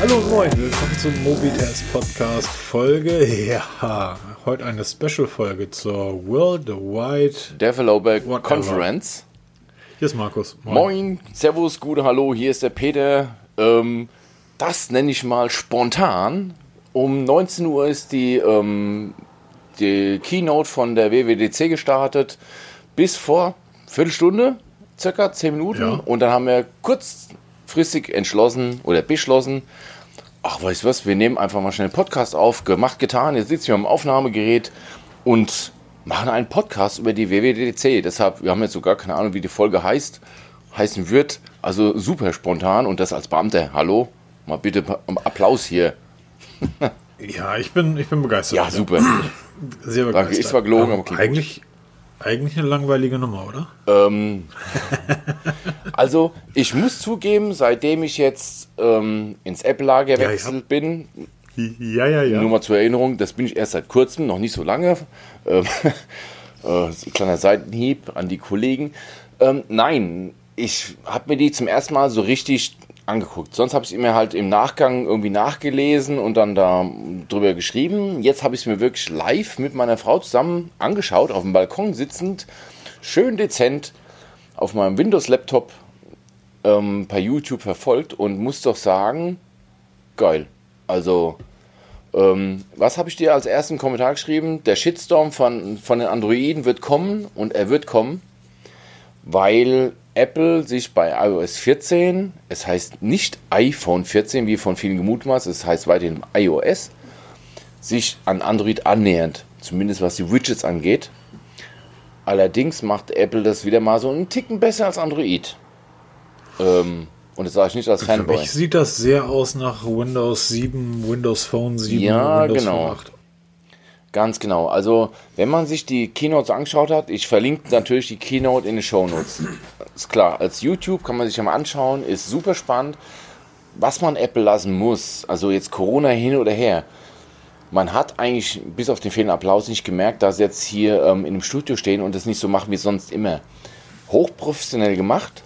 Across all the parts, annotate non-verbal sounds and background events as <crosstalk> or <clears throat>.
Hallo und moin, willkommen zum Mobitest Podcast Folge. Ja, heute eine Special-Folge zur Worldwide Developer. Conference. Hier ist Markus. Moin, Servus, gute Hallo, hier ist der Peter. Ähm, das nenne ich mal spontan. Um 19 Uhr ist die, ähm, die Keynote von der WWDC gestartet. Bis vor Viertelstunde, circa 10 Minuten. Ja. Und dann haben wir kurzfristig entschlossen oder beschlossen, ach, weißt du was, wir nehmen einfach mal schnell einen Podcast auf. Gemacht, getan. Jetzt sitzen wir am Aufnahmegerät und machen einen Podcast über die WWDC. Deshalb, wir haben jetzt sogar keine Ahnung, wie die Folge heißt, heißen wird. Also super spontan und das als Beamter. Hallo? Mal bitte Applaus hier. Ja, ich bin, ich bin begeistert. Ja, super. Sehr Danke, begeistert. ist zwar gelogen, Ähm, aber klingt eigentlich, eigentlich eine langweilige Nummer, oder? Ähm, <laughs> also, ich muss zugeben, seitdem ich jetzt ähm, ins Apple-Lager Ja, gewechselt bin, Ja, ja, ja. Nur mal zur Erinnerung, das bin ich erst seit kurzem, noch nicht so lange. Ähm, <laughs> äh, kleiner Seitenhieb an die Kollegen. Ähm, nein, ich habe mir die zum ersten Mal so richtig angeguckt. Sonst habe ich es mir halt im Nachgang irgendwie nachgelesen und dann da drüber geschrieben. Jetzt habe ich es mir wirklich live mit meiner Frau zusammen angeschaut, auf dem Balkon sitzend, schön dezent auf meinem Windows-Laptop ähm, per YouTube verfolgt und muss doch sagen, geil. Also, ähm, was habe ich dir als ersten Kommentar geschrieben? Der Shitstorm von, von den Androiden wird kommen und er wird kommen, weil Apple sich bei iOS 14, es heißt nicht iPhone 14, wie von vielen gemutmaßt, es heißt weiterhin iOS, sich an Android annähernd, zumindest was die Widgets angeht. Allerdings macht Apple das wieder mal so einen Ticken besser als Android. Ähm, und das sage ich nicht als Für Fanboy. mich sieht das sehr aus nach Windows 7, Windows Phone 7, Ja, Windows genau. Phone 8. Ganz genau. Also, wenn man sich die Keynotes angeschaut hat, ich verlinke natürlich die Keynote in den Shownotes. Ist klar, als YouTube kann man sich ja mal anschauen, ist super spannend. Was man Apple lassen muss, also jetzt Corona hin oder her, man hat eigentlich bis auf den fehlenden Applaus nicht gemerkt, dass sie jetzt hier ähm, in dem Studio stehen und das nicht so machen wie sonst immer. Hochprofessionell gemacht.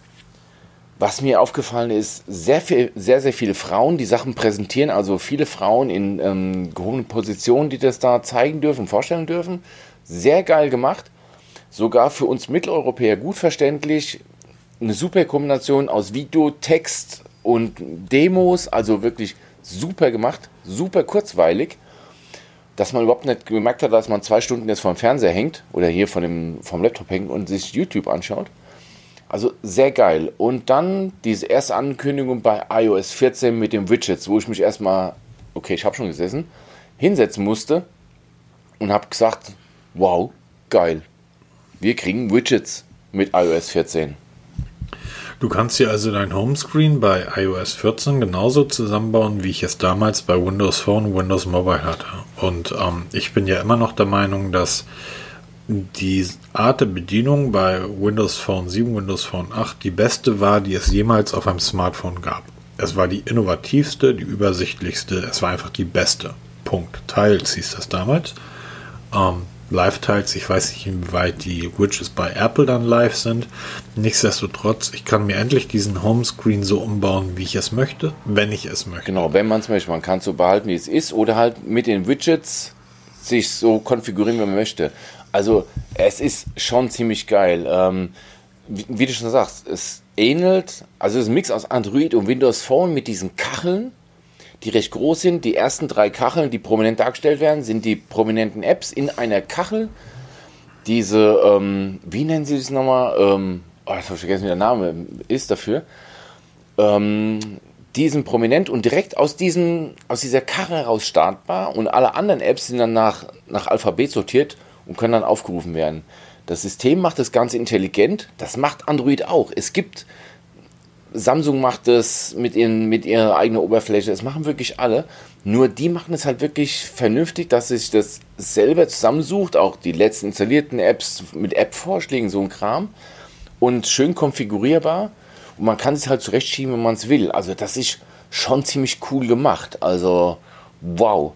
Was mir aufgefallen ist, sehr, viel, sehr, sehr viele Frauen, die Sachen präsentieren, also viele Frauen in ähm, gehobenen Positionen, die das da zeigen dürfen, vorstellen dürfen. Sehr geil gemacht. Sogar für uns Mitteleuropäer gut verständlich. Eine super Kombination aus Video, Text und Demos, also wirklich super gemacht, super kurzweilig, dass man überhaupt nicht gemerkt hat, dass man zwei Stunden jetzt vor dem Fernseher hängt oder hier von dem, vom Laptop hängt und sich YouTube anschaut. Also sehr geil. Und dann diese erste Ankündigung bei iOS 14 mit den Widgets, wo ich mich erstmal, okay, ich habe schon gesessen, hinsetzen musste und habe gesagt, wow, geil. Wir kriegen Widgets mit iOS 14. Du kannst dir also dein Homescreen bei iOS 14 genauso zusammenbauen, wie ich es damals bei Windows Phone Windows Mobile hatte. Und ähm, ich bin ja immer noch der Meinung, dass die Art der Bedienung bei Windows Phone 7, Windows Phone 8 die beste war, die es jemals auf einem Smartphone gab. Es war die innovativste, die übersichtlichste, es war einfach die beste. Punkt. Tiles hieß das damals. Ähm, Live-Tiles, ich weiß nicht, inwieweit die Widgets bei Apple dann live sind. Nichtsdestotrotz, ich kann mir endlich diesen Homescreen so umbauen, wie ich es möchte, wenn ich es möchte. Genau, wenn man es möchte. Man kann es so behalten, wie es ist, oder halt mit den Widgets sich so konfigurieren, wie man möchte. Also, es ist schon ziemlich geil. Ähm, wie, wie du schon sagst, es ähnelt, also es ist ein Mix aus Android und Windows Phone mit diesen Kacheln, die recht groß sind. Die ersten drei Kacheln, die prominent dargestellt werden, sind die prominenten Apps in einer Kachel. Diese, ähm, wie nennen sie das nochmal? Ähm, oh, jetzt habe ich vergessen, wie der Name ist dafür. Ähm, die sind prominent und direkt aus, diesem, aus dieser Karre heraus startbar und alle anderen Apps sind dann nach, nach Alphabet sortiert und können dann aufgerufen werden. Das System macht das Ganze intelligent, das macht Android auch. Es gibt, Samsung macht das mit, ihren, mit ihrer eigenen Oberfläche, das machen wirklich alle. Nur die machen es halt wirklich vernünftig, dass sich das selber zusammensucht, auch die letzten installierten Apps mit App-Vorschlägen, so ein Kram. Und schön konfigurierbar. Und man kann es halt zurechtschieben, wenn man es will. Also das ist schon ziemlich cool gemacht. Also wow.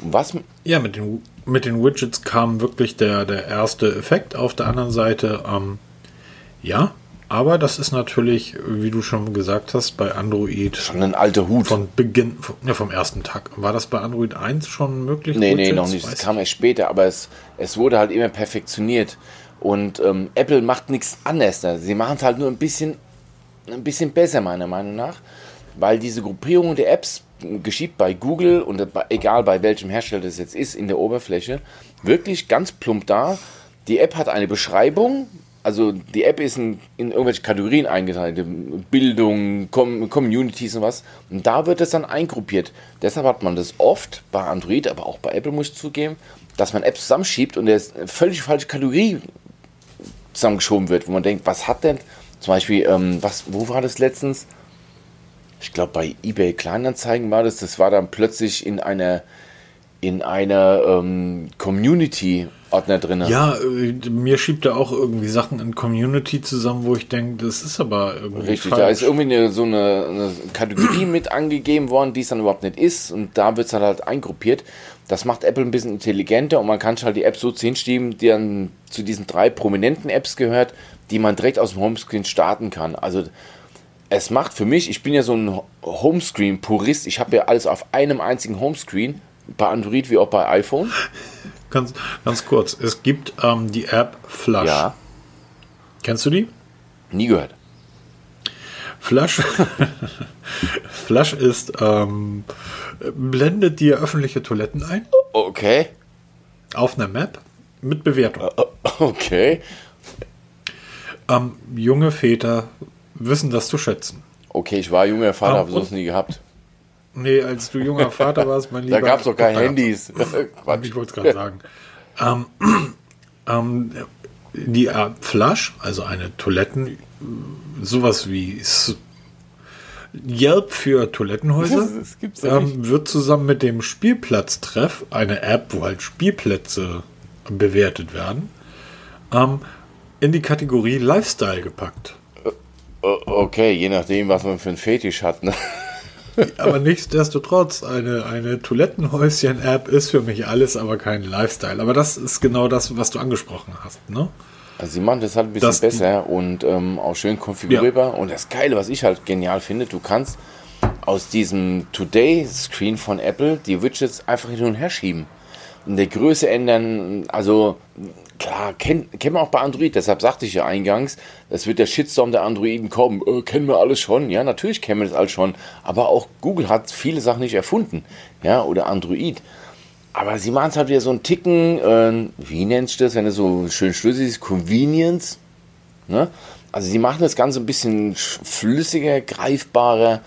Was, Ja, mit den, mit den Widgets kam wirklich der, der erste Effekt. Auf der anderen Seite, ähm, ja, Aber das ist natürlich, wie du schon gesagt hast, bei Android Schon ein alter Hut. von Beginn, ja, vom ersten Tag. War das bei Android 1 schon möglich? Nee, nee, Widgets? noch nicht. Das kam erst später, aber es, es wurde halt immer perfektioniert. Und ähm, Apple macht nichts anders. Sie machen es halt nur ein bisschen, ein bisschen besser, meiner Meinung nach. Weil diese Gruppierung der Apps geschieht bei Google und egal bei welchem Hersteller das jetzt ist, in der Oberfläche, wirklich ganz plump da. Die App hat eine Beschreibung, also die App ist in, in irgendwelche Kategorien eingeteilt, Bildung, Com Communities und was. Und da wird es dann eingruppiert. Deshalb hat man das oft bei Android, aber auch bei Apple muss ich zugeben, dass man Apps zusammenschiebt und der völlig falsche Kategorie zusammengeschoben wird, wo man denkt, was hat denn zum Beispiel, ähm, was, wo war das letztens? Ich glaube bei eBay Kleinanzeigen war das. Das war dann plötzlich in einer in einer ähm, Community-Ordner drin. Ja, äh, mir schiebt er auch irgendwie Sachen in Community zusammen, wo ich denke, das ist aber irgendwie Richtig, falsch. da ist irgendwie eine, so eine, eine Kategorie mit angegeben worden, die es dann überhaupt nicht ist und da wird es dann halt eingruppiert. Das macht Apple ein bisschen intelligenter und man kann halt die App so hinschieben, die dann zu diesen drei prominenten Apps gehört, die man direkt aus dem Homescreen starten kann. Also es macht für mich, ich bin ja so ein Homescreen-Purist, ich habe ja alles auf einem einzigen Homescreen, bei Android wie auch bei iPhone. Ganz, ganz kurz, es gibt ähm, die App Flush. Ja, Kennst du die? nie gehört. Flush, <laughs> Flush ist, ähm, blendet dir öffentliche Toiletten ein Okay, auf einer Map mit Bewertung. okay, Ähm, junge Väter wissen das zu schätzen. okay, ich war junger Vater, Ah, habe und- nie gehabt. Nee, als du junger Vater warst, mein <laughs> Lieber. Da gab es doch keine gab's- Handys. <laughs> <laughs> Quatsch. Ich wollte es gerade sagen. ähm, <clears throat> ähm, die App Flush, also eine Toiletten, sowas wie Yelp für Toilettenhäuser, ja ähm, wird zusammen mit dem Spielplatztreff, eine App, wo halt Spielplätze bewertet werden, ähm, in die Kategorie Lifestyle gepackt. Okay, je nachdem, was man für einen Fetisch hat. Ne? <laughs> Aber nichtsdestotrotz, eine, eine Toilettenhäuschen-App ist für mich alles, aber kein Lifestyle. Aber das ist genau das, was du angesprochen hast. Ne? Also sie machen das halt ein bisschen Das- besser und ähm, auch schön konfigurierbar. Und das Geile, was ich halt genial finde, du kannst aus diesem Today-Screen von Apple die Widgets einfach hin und her schieben. In der Größe ändern, also klar, kennt, kennt man auch bei Android, deshalb sagte ich ja eingangs, es wird der Shitstorm der Androiden kommen, äh, kennen wir alles schon, ja, natürlich kennen wir das alles schon, aber auch Google hat viele Sachen nicht erfunden, ja, oder Android. Aber sie machen es halt wieder so einen Ticken, äh, wie nennt sich das, wenn es so schön schlüssig ist, Convenience. Ne? Also sie machen das Ganze ein bisschen sch- flüssiger, greifbarer.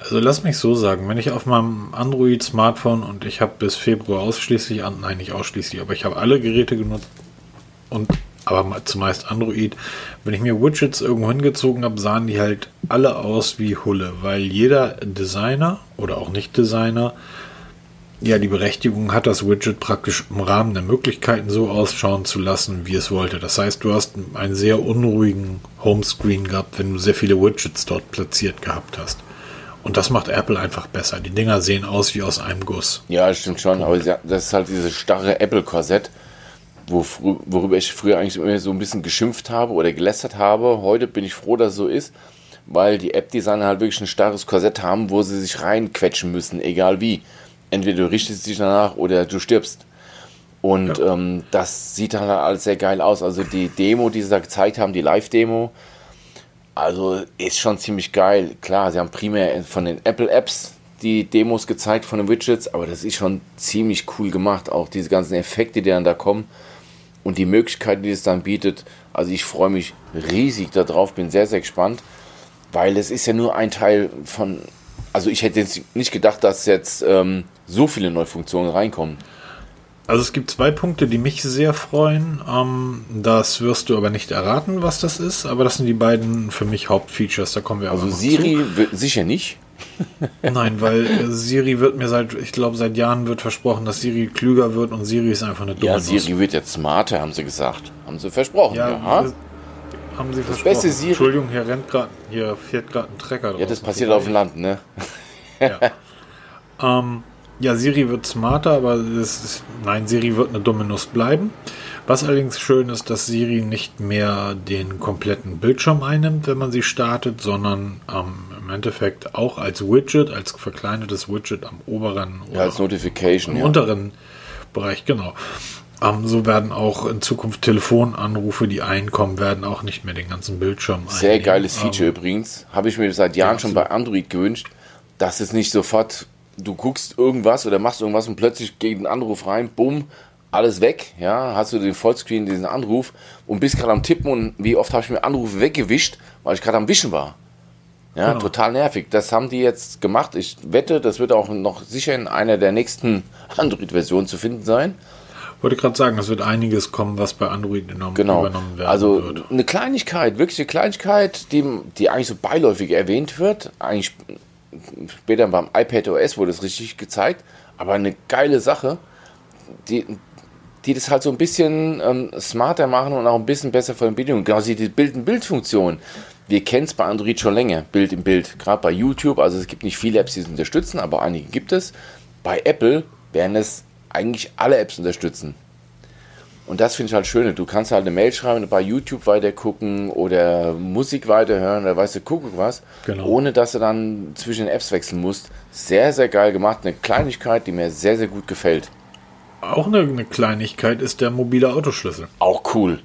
Also lass mich so sagen, wenn ich auf meinem Android-Smartphone und ich habe bis Februar ausschließlich, nein nicht ausschließlich, aber ich habe alle Geräte genutzt und aber zumeist Android, wenn ich mir Widgets irgendwo hingezogen habe, sahen die halt alle aus wie Hulle, weil jeder Designer oder auch Nicht-Designer ja die Berechtigung hat, das Widget praktisch im Rahmen der Möglichkeiten so ausschauen zu lassen, wie es wollte. Das heißt, du hast einen sehr unruhigen Homescreen gehabt, wenn du sehr viele Widgets dort platziert gehabt hast. Und das macht Apple einfach besser. Die Dinger sehen aus wie aus einem Guss. Ja, stimmt schon, aber das ist halt dieses starre Apple-Korsett, worüber ich früher eigentlich immer so ein bisschen geschimpft habe oder gelästert habe. Heute bin ich froh, dass es so ist, weil die App-Designer halt wirklich ein starres Korsett haben, wo sie sich reinquetschen müssen, egal wie. Entweder du richtest dich danach oder du stirbst. Und ähm, das sieht dann halt alles sehr geil aus. Also die Demo, die sie da gezeigt haben, die Live-Demo, also ist schon ziemlich geil. Klar, sie haben primär von den Apple-Apps die Demos gezeigt von den Widgets, aber das ist schon ziemlich cool gemacht. Auch diese ganzen Effekte, die dann da kommen und die Möglichkeiten, die es dann bietet. Also ich freue mich riesig darauf, bin sehr, sehr gespannt, weil es ist ja nur ein Teil von. Also ich hätte jetzt nicht gedacht, dass jetzt ähm, so viele neue Funktionen reinkommen. Also es gibt zwei Punkte, die mich sehr freuen. Ähm, das wirst du aber nicht erraten, was das ist. Aber das sind die beiden für mich Hauptfeatures. Da kommen wir Also Siri wird sicher nicht. Nein, weil äh, Siri wird mir seit, ich glaube, seit Jahren wird versprochen, dass Siri klüger wird und Siri ist einfach eine dumme Ja. Siri wird jetzt smarter, haben sie gesagt. Haben sie versprochen. Ja, Ja, das haben sie versprochen. beste Siri- Entschuldigung, hier rennt gerade, hier fährt gerade ein Trecker drauf. ja das passiert auf dem Land, ne? Ja, <laughs> Siri wird smarter, aber es ist, nein, Siri wird eine dumme Nuss bleiben. Was allerdings schön ist, dass Siri nicht mehr den kompletten Bildschirm einnimmt, wenn man sie startet, sondern ähm, im Endeffekt auch als Widget, als verkleinertes Widget am oberen Ja, als Notification. im Ja. unteren Bereich, genau. Ähm, so werden auch in Zukunft Telefonanrufe, die einkommen, werden auch nicht mehr den ganzen Bildschirm Sehr einnehmen. geiles Feature Ähm, übrigens. Habe ich mir seit Jahren Ja, schon bei Android gewünscht, dass es nicht sofort, du guckst irgendwas oder machst irgendwas und plötzlich geht ein Anruf rein, bumm, alles weg. Ja, hast du den Vollscreen, diesen Anruf und bist gerade am Tippen und wie oft habe ich mir Anrufe weggewischt, weil ich gerade am Wischen war. Ja, Genau. total nervig. Das haben die jetzt gemacht. Ich wette, das wird auch noch sicher in einer der nächsten <laughs> Android-Versionen zu finden sein. wollte gerade sagen, es wird einiges kommen, was bei Android enorm Genau. übernommen werden Also wird. eine Kleinigkeit, wirklich eine Kleinigkeit, die, die eigentlich so beiläufig erwähnt wird. Eigentlich später beim iPad OS wurde es richtig gezeigt, aber eine geile Sache, die, die das halt so ein bisschen ähm, smarter machen und auch ein bisschen besser von den Bedingungen. Genau, die Bild-in-Bild-Funktion. Wir kennen es bei Android schon länger, Bild im Bild. Gerade bei YouTube, also es gibt nicht viele Apps, die es unterstützen, aber einige gibt es. Bei Apple werden es eigentlich alle Apps unterstützen. Und das finde ich halt schön. Du kannst halt eine Mail schreiben, bei YouTube weiter gucken oder Musik weiterhören oder weißt du, guck was, Genau. ohne dass du dann zwischen den Apps wechseln musst. Sehr, sehr geil gemacht. Eine Kleinigkeit, die mir sehr, sehr gut gefällt. Auch eine, eine Kleinigkeit ist der mobile Autoschlüssel. Auch cool.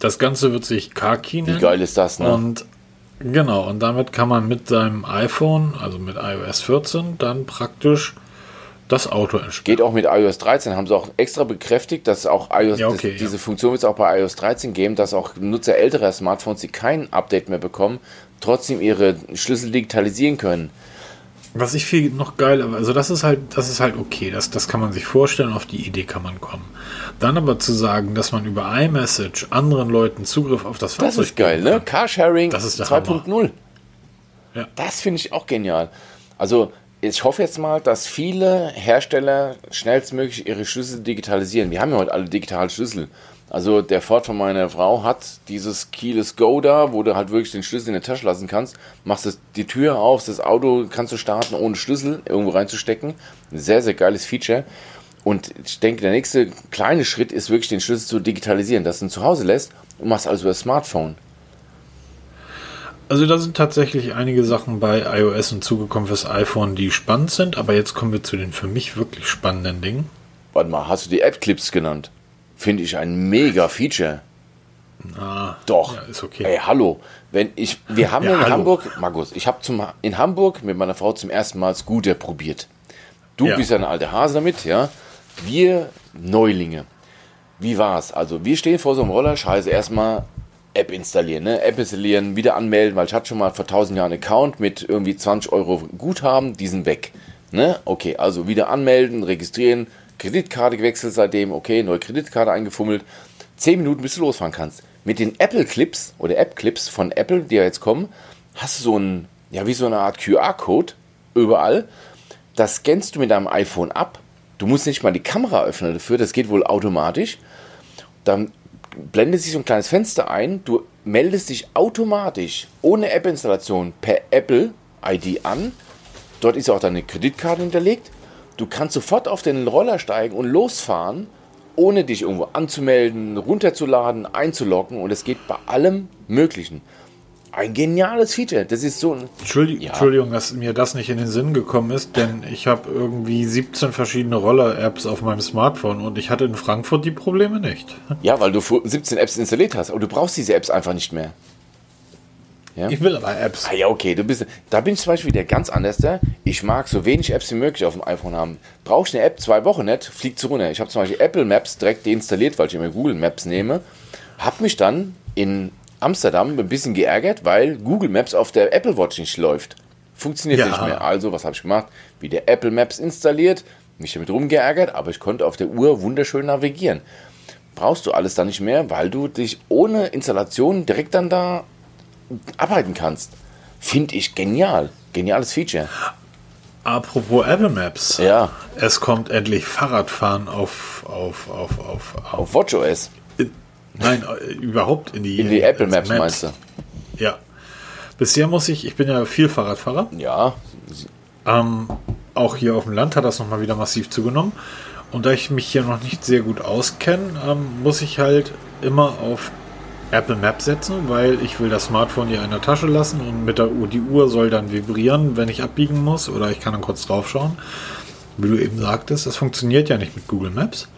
Das Ganze wird sich Wie nennen. geil ist das, ne? Und genau, und damit kann man mit seinem iPhone, also mit iOS 14, dann praktisch das Auto entsperren. Geht auch mit iOS 13, haben sie auch extra bekräftigt, dass auch iOS, Ja, okay, das, ja. diese Funktion wird es auch bei iOS 13 geben, dass auch Nutzer älterer Smartphones, die kein Update mehr bekommen, trotzdem ihre Schlüssel digitalisieren können. Was ich viel noch geil, also das ist halt, das ist halt okay, das, das kann man sich vorstellen, auf die Idee kann man kommen. Dann aber zu sagen, dass man über iMessage anderen Leuten Zugriff auf das Das Fahrzeug ist geil, ne? Carsharing Das ist der 2.0. Ja. Das finde ich auch genial. Also, ich hoffe jetzt mal, dass viele Hersteller schnellstmöglich ihre Schlüssel digitalisieren. Wir haben ja heute alle digitale Schlüssel. Also, der Ford von meiner Frau hat dieses Keyless Go da, wo du halt wirklich den Schlüssel in der Tasche lassen kannst. Machst das, die Tür auf, das Auto kannst du starten, ohne Schlüssel irgendwo reinzustecken. Ein sehr, sehr geiles Feature. Und ich denke, der nächste kleine Schritt ist wirklich, den Schlüssel zu digitalisieren, dass du ihn zu Hause lässt und machst also über das Smartphone. Also da sind tatsächlich einige Sachen bei iOS hinzugekommen fürs iPhone, die spannend sind, aber jetzt kommen wir zu den für mich wirklich spannenden Dingen. Warte mal, hast du die App-Clips genannt? Finde ich ein mega Feature. Ah, Doch. Ja, ist okay. Ey, hallo. Wenn ich, wir haben ja, in hallo. Hamburg, Markus, ich habe in Hamburg mit meiner Frau zum ersten Mal Scooter probiert. Du Ja. bist ja ein alter Hase damit, ja. Wir Neulinge. Wie war's? Also, wir stehen vor so einem Roller, scheiße, erstmal App installieren, ne? App installieren, wieder anmelden, weil ich hatte schon mal vor 1000 Jahren einen Account mit irgendwie 20 Euro Guthaben, die sind weg. Ne? Okay, also wieder anmelden, registrieren, Kreditkarte gewechselt seitdem, okay, neue Kreditkarte eingefummelt. 10 Minuten, bis du losfahren kannst. Mit den Apple Clips oder App Clips von Apple, die ja jetzt kommen, hast du so ein, ja, wie so eine Art QR-Code überall. Das scannst du mit deinem iPhone ab. Du musst nicht mal die Kamera öffnen dafür, das geht wohl automatisch. Dann blendet sich so ein kleines Fenster ein. Du meldest dich automatisch ohne App-Installation per Apple ID an. Dort ist auch deine Kreditkarte hinterlegt. Du kannst sofort auf den Roller steigen und losfahren, ohne dich irgendwo anzumelden, runterzuladen, einzuloggen. Und es geht bei allem Möglichen. Ein geniales Feature. Das ist so ein. Entschuldigung, Ja. Entschuldigung, dass mir das nicht in den Sinn gekommen ist, denn ich habe irgendwie 17 verschiedene Roller-Apps auf meinem Smartphone und ich hatte in Frankfurt die Probleme nicht. <laughs> Ja, weil du vor- 17 Apps installiert hast. Aber du brauchst diese Apps einfach nicht mehr. Ich will aber Apps. Ah ja, okay, du bist. Da bin ich zum Beispiel der ganz anders. Der. Ich mag so wenig Apps wie möglich auf dem iPhone haben. Brauche ich eine App zwei Wochen nicht, fliegt sie runter. Ich habe zum Beispiel Apple Maps direkt deinstalliert, weil ich immer Google Maps nehme. Hab mich dann in Amsterdam ein bisschen geärgert, weil Google Maps auf der Apple Watch nicht läuft. Funktioniert Ja. nicht mehr. Also, was habe ich gemacht? Wieder Apple Maps installiert, mich damit rumgeärgert, aber ich konnte auf der Uhr wunderschön navigieren. Brauchst du alles dann nicht mehr, weil du dich ohne Installation direkt dann da arbeiten kannst. Finde ich genial. Geniales Feature. Apropos Apple Maps. Ja, Es kommt endlich Fahrradfahren auf, auf, auf, auf, auf auf WatchOS. Nein, äh, überhaupt in die, In die Apple ins Maps, meinst du? Ja. Bisher muss ich, ich bin ja viel Fahrradfahrer, Ja. ähm, auch hier auf dem Land hat das nochmal wieder massiv zugenommen. Und da ich mich hier noch nicht sehr gut auskenne, ähm, muss ich halt immer auf Apple Maps setzen, weil ich will das Smartphone hier in der Tasche lassen und mit der Uhr, die Uhr soll dann vibrieren, wenn ich abbiegen muss oder ich kann dann kurz drauf schauen. Wie du eben sagtest, das funktioniert ja nicht mit Google Maps.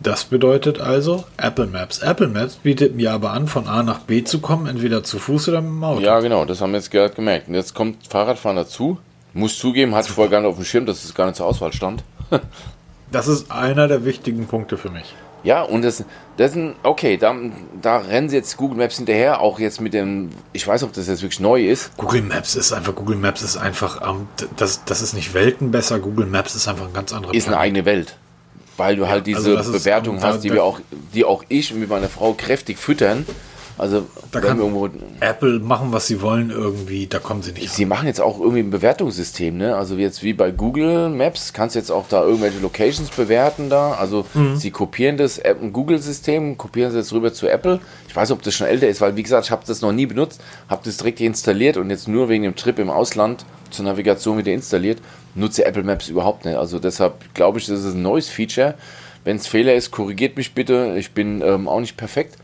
Das bedeutet also Apple Maps. Apple Maps bietet mir aber an, von A nach B zu kommen, entweder zu Fuß oder mit dem Auto. Ja, genau, das haben wir jetzt gerade gemerkt. Und jetzt kommt Fahrradfahren dazu. Muss zugeben, hatte ich vorher gar nicht auf dem Schirm, dass es gar nicht zur Auswahl stand. <laughs> das ist einer der wichtigen Punkte für mich. Ja, und das, das ist ein, okay, da, da rennen sie jetzt Google Maps hinterher, auch jetzt mit dem, ich weiß, ob das jetzt wirklich neu ist. Google Maps ist einfach, Google Maps ist einfach, das, das ist nicht Welten besser, Google Maps ist einfach ein ganz anderer Ist eine eigene Welt. Weil du halt diese also Bewertung ist, hast, die wir auch, die auch ich mit meiner Frau kräftig füttern. Also da kann irgendwo, Apple machen, was sie wollen irgendwie, da kommen sie nicht. Sie ran. machen jetzt auch irgendwie ein Bewertungssystem, ne? Also jetzt wie bei Google Maps kannst du jetzt auch da irgendwelche Locations bewerten da. Also mhm. sie kopieren das Google-System, kopieren sie jetzt rüber zu Apple. Ich weiß, ob das schon älter ist, weil wie gesagt, ich habe das noch nie benutzt, habe das direkt installiert und jetzt nur wegen dem Trip im Ausland zur Navigation wieder installiert. Nutze Apple Maps überhaupt nicht. Also deshalb glaube ich, das ist ein neues Feature. Wenn es Fehler ist, korrigiert mich bitte. Ich bin ähm, auch nicht perfekt.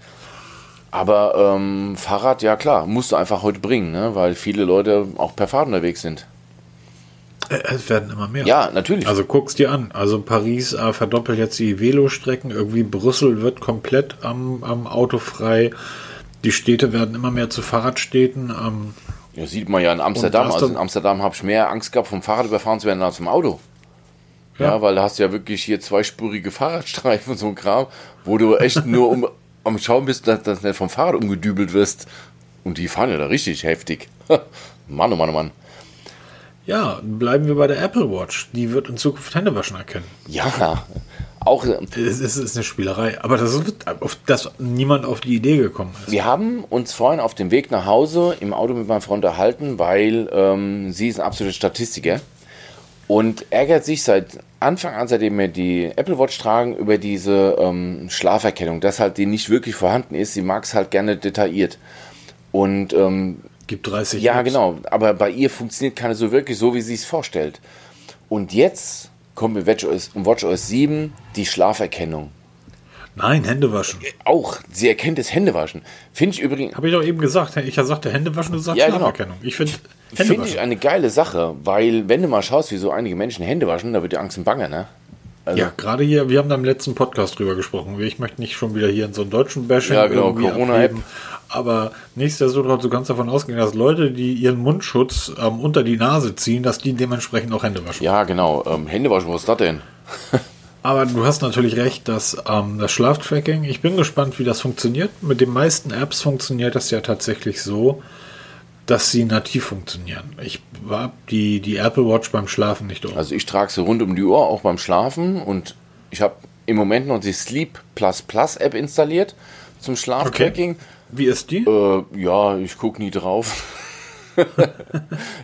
Aber ähm, Fahrrad, ja klar, musst du einfach heute bringen, ne? weil viele Leute auch per Fahrrad unterwegs sind. Äh, es werden immer mehr. Ja, natürlich. Also guck's dir an. Also Paris äh, verdoppelt jetzt die Velostrecken. Irgendwie Brüssel wird komplett am, am Auto frei. Die Städte werden immer mehr zu Fahrradstädten. Ähm, ja, sieht man ja in Amsterdam. Also in Amsterdam habe ich mehr Angst gehabt, vom Fahrrad überfahren zu werden als vom Auto. Ja. ja, weil da hast du ja wirklich hier zweispurige Fahrradstreifen und so ein Kram, wo du echt nur um <laughs> am Schauen bist, dass, dass du nicht vom Fahrrad umgedübelt wirst. Und die fahren ja da richtig heftig. <laughs> Mann, oh Mann, oh Mann. Ja, bleiben wir bei der Apple Watch. Die wird in Zukunft Händewaschen erkennen. Ja, auch. Es ist, ist eine Spielerei, aber das ist, auf das niemand auf die Idee gekommen ist. Wir haben uns vorhin auf dem Weg nach Hause im Auto mit meiner Frau unterhalten, weil ähm, sie ist ein absoluter Statistiker und ärgert sich seit Anfang an, seitdem wir die Apple Watch tragen, über diese ähm, Schlaferkennung, dass halt die nicht wirklich vorhanden ist. Sie mag es halt gerne detailliert. Und ähm, gibt 30 Ja, Apps. genau. Aber bei ihr funktioniert keine so wirklich so, wie sie es vorstellt. Und jetzt kommt mit WatchOS, WatchOS 7 die Schlaferkennung. Nein, Händewaschen. Auch, sie erkennt das Händewaschen. Finde ich übrigens. Habe ich doch eben gesagt. Ich sagte Händewaschen, du sagst ja, genau. Schlaferkennung. Genau. Ich finde Finde ich eine geile Sache, weil wenn du mal schaust, wie so einige Menschen Hände waschen, da wird dir Angst und Bange, ne? Also ja, gerade hier, wir haben da im letzten Podcast drüber gesprochen. Ich möchte nicht schon wieder hier in so einen deutschen Bashing ja, genau, Corona-App. Aber nichtsdestotrotz, du kannst davon ausgehen, dass Leute, die ihren Mundschutz ähm, unter die Nase ziehen, dass die dementsprechend auch Hände waschen. Ja, genau. Ähm, Hände waschen, was ist das denn? <laughs> Aber du hast natürlich recht, dass ähm, das Schlaftracking, ich bin gespannt, wie das funktioniert. Mit den meisten Apps funktioniert das ja tatsächlich so, dass sie nativ funktionieren. Ich habe die, die Apple Watch beim Schlafen nicht um. Also ich trage sie rund um die Uhr, auch beim Schlafen. Und ich habe im Moment noch die Sleep Plus Plus App installiert zum Schlaftracking. Okay. Wie ist die? Äh, ja, ich gucke nie drauf. <laughs>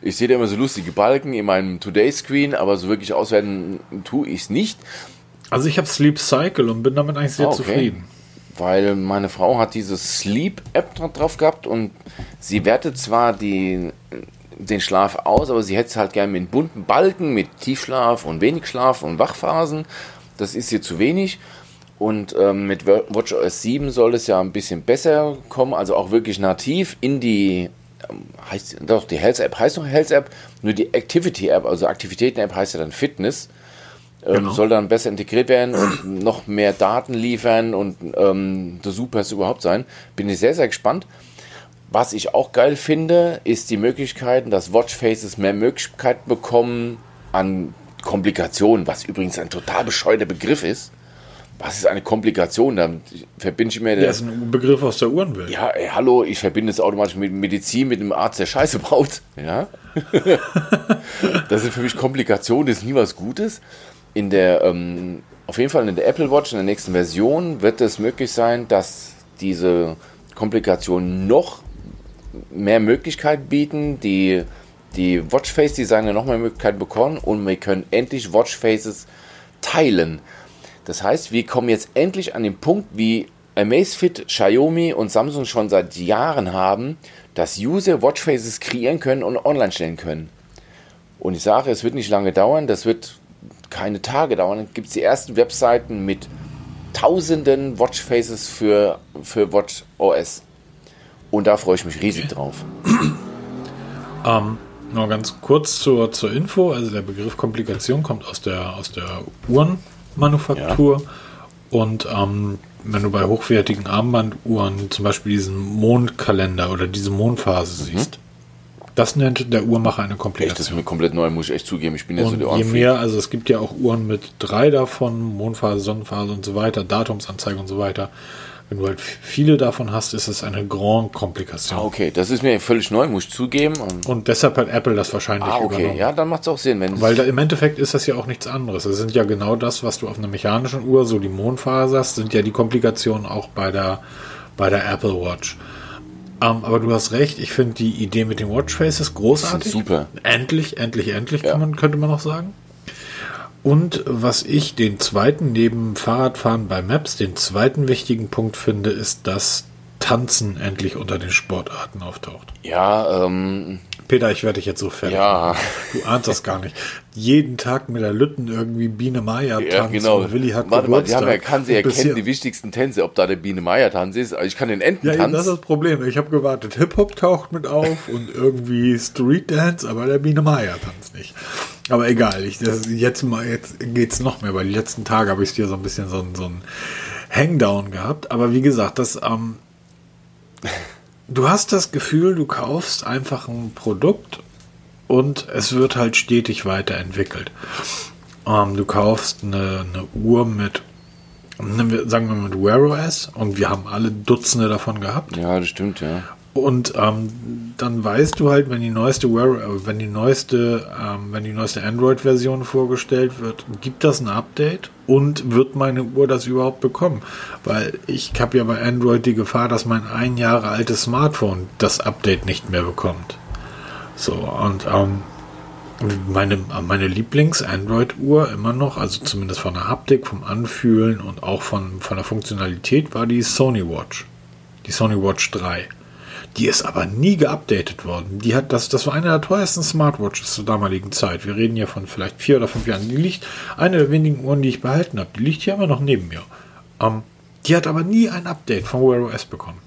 ich sehe da immer so lustige Balken in meinem Today-Screen, aber so wirklich auswerten tue ich es nicht. Also ich habe Sleep Cycle und bin damit eigentlich sehr ah, okay. zufrieden weil meine Frau hat diese Sleep-App drauf gehabt und sie wertet zwar die, den Schlaf aus, aber sie hätte es halt gerne mit bunten Balken, mit Tiefschlaf und wenig Schlaf und Wachphasen. Das ist ihr zu wenig. Und ähm, mit WatchOS 7 soll es ja ein bisschen besser kommen, also auch wirklich nativ in die, ähm, heißt doch, die Health App heißt doch Health App, nur die Activity App, also Aktivitäten App heißt ja dann Fitness. Ähm, genau. soll dann besser integriert werden und noch mehr Daten liefern und ähm, der Superst überhaupt sein. Bin ich sehr, sehr gespannt. Was ich auch geil finde, ist die Möglichkeit, dass Watchfaces mehr Möglichkeiten bekommen an Komplikationen, was übrigens ein total bescheuerter Begriff ist. Was ist eine Komplikation? Da verbinde ich mir. Der ist ein Begriff aus der Uhrenwelt. Ja, ey, hallo, ich verbinde es automatisch mit Medizin, mit einem Arzt, der Scheiße baut. Ja. <laughs> das sind für mich Komplikationen, das ist nie was Gutes in der, ähm, auf jeden Fall in der Apple Watch, in der nächsten Version, wird es möglich sein, dass diese Komplikationen noch mehr Möglichkeiten bieten, die, die Watchface-Designer noch mehr Möglichkeiten bekommen und wir können endlich Watchfaces teilen. Das heißt, wir kommen jetzt endlich an den Punkt, wie Amazfit, Xiaomi und Samsung schon seit Jahren haben, dass User Watchfaces kreieren können und online stellen können. Und ich sage, es wird nicht lange dauern, das wird keine Tage dauern, gibt es die ersten Webseiten mit tausenden Watchfaces für, für Watch OS. Und da freue ich mich riesig drauf. Ähm, nur ganz kurz zur, zur Info. Also der Begriff Komplikation kommt aus der, aus der Uhrenmanufaktur. Ja. Und ähm, wenn du bei hochwertigen Armbanduhren zum Beispiel diesen Mondkalender oder diese Mondphase mhm. siehst, das nennt der Uhrmacher eine Komplikation. Echt, das ist mir komplett neu, muss ich echt zugeben. Ich bin ja so der Je mehr, also es gibt ja auch Uhren mit drei davon, Mondphase, Sonnenphase und so weiter, Datumsanzeige und so weiter. Wenn du halt viele davon hast, ist es eine Grand Komplikation. Ah, okay, das ist mir völlig neu, muss ich zugeben. Und, deshalb hat Apple das wahrscheinlich ah, okay. übernommen. Ja, dann macht es auch Sinn. Wenn Weil da, im Endeffekt ist das ja auch nichts anderes. Es sind ja genau das, was du auf einer mechanischen Uhr, so die Mondphase hast, sind ja die Komplikationen auch bei der, bei der Apple Watch. Um, ähm, aber du hast recht, ich finde die Idee mit den Watchfaces großartig. Super. Endlich, endlich, endlich, ja. man, könnte man noch sagen. Und was ich den zweiten neben Fahrradfahren bei Maps, den zweiten wichtigen Punkt finde, ist, dass Tanzen endlich unter den Sportarten auftaucht. Ja, ähm, Peter, ich werde dich jetzt so fertig. Ja. Du ahnst das gar nicht. Jeden Tag mit der Lütten irgendwie Biene Meier tanzen. Ja, genau. Willi hat Warte Geburtstag. mal, ja, kann sie erkennen die wichtigsten Tänze, ob da der Biene Meier Tanz ist. Also ich kann den Enten Ja, das ist das Problem. Ich habe gewartet. Hip Hop taucht mit auf und irgendwie Street Dance, aber der Biene Meier Tanz nicht. Aber egal. Ich, das, jetzt mal, jetzt geht's noch mehr, weil die letzten Tage habe ich hier so ein bisschen so, so ein Hangdown gehabt. Aber wie gesagt, das, ähm, Du hast das Gefühl, du kaufst einfach ein Produkt und es wird halt stetig weiterentwickelt. Ähm, du kaufst eine, eine Uhr mit, sagen wir mal mit Wear OS und wir haben alle Dutzende davon gehabt. Ja, das stimmt, ja. Und ähm, dann weißt du halt, wenn die neueste äh, wenn die neueste, ähm, wenn die neueste Android-Version vorgestellt wird, gibt das ein Update und wird meine Uhr das überhaupt bekommen? Weil ich habe ja bei Android die Gefahr, dass mein ein Jahre altes Smartphone das Update nicht mehr bekommt. So, und ähm, meine, meine Lieblings-Android-Uhr immer noch, also zumindest von der Haptik, vom Anfühlen und auch von, von der Funktionalität, war die Sony Watch. Die Sony Watch 3. Die ist aber nie geupdatet worden. Die hat das, das war eine der teuersten Smartwatches zur damaligen Zeit. Wir reden hier von vielleicht vier oder fünf Jahren. Die liegt, eine der wenigen Uhren, die ich behalten habe, die liegt hier immer noch neben mir. Ähm, die hat aber nie ein Update von Wear OS bekommen.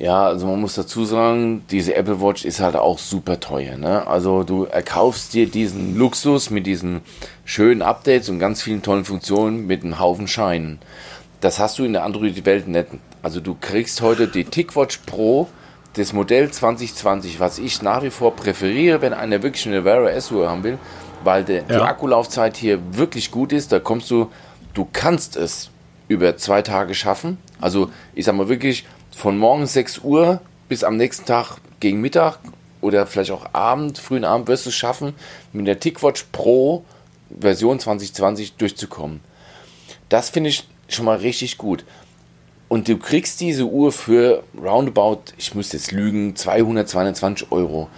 Ja, also man muss dazu sagen, diese Apple Watch ist halt auch super teuer. Ne? Also du erkaufst dir diesen Luxus mit diesen schönen Updates und ganz vielen tollen Funktionen mit einem Haufen Scheinen. Das hast du in der Android-Welt nicht. Also du kriegst heute die TicWatch Pro das Modell 2020, was ich nach wie vor präferiere, wenn einer wirklich eine Wear OS-Uhr haben will, weil de, ja. die Akkulaufzeit hier wirklich gut ist. Da kommst du, du kannst es über zwei Tage schaffen. Also ich sag mal wirklich von morgens 6 Uhr bis am nächsten Tag gegen Mittag oder vielleicht auch Abend, frühen Abend wirst du es schaffen, mit der TicWatch Pro Version 2020 durchzukommen. Das finde ich schon mal richtig gut. Und du kriegst diese Uhr für roundabout, ich muss jetzt lügen, 200, 220 Euro.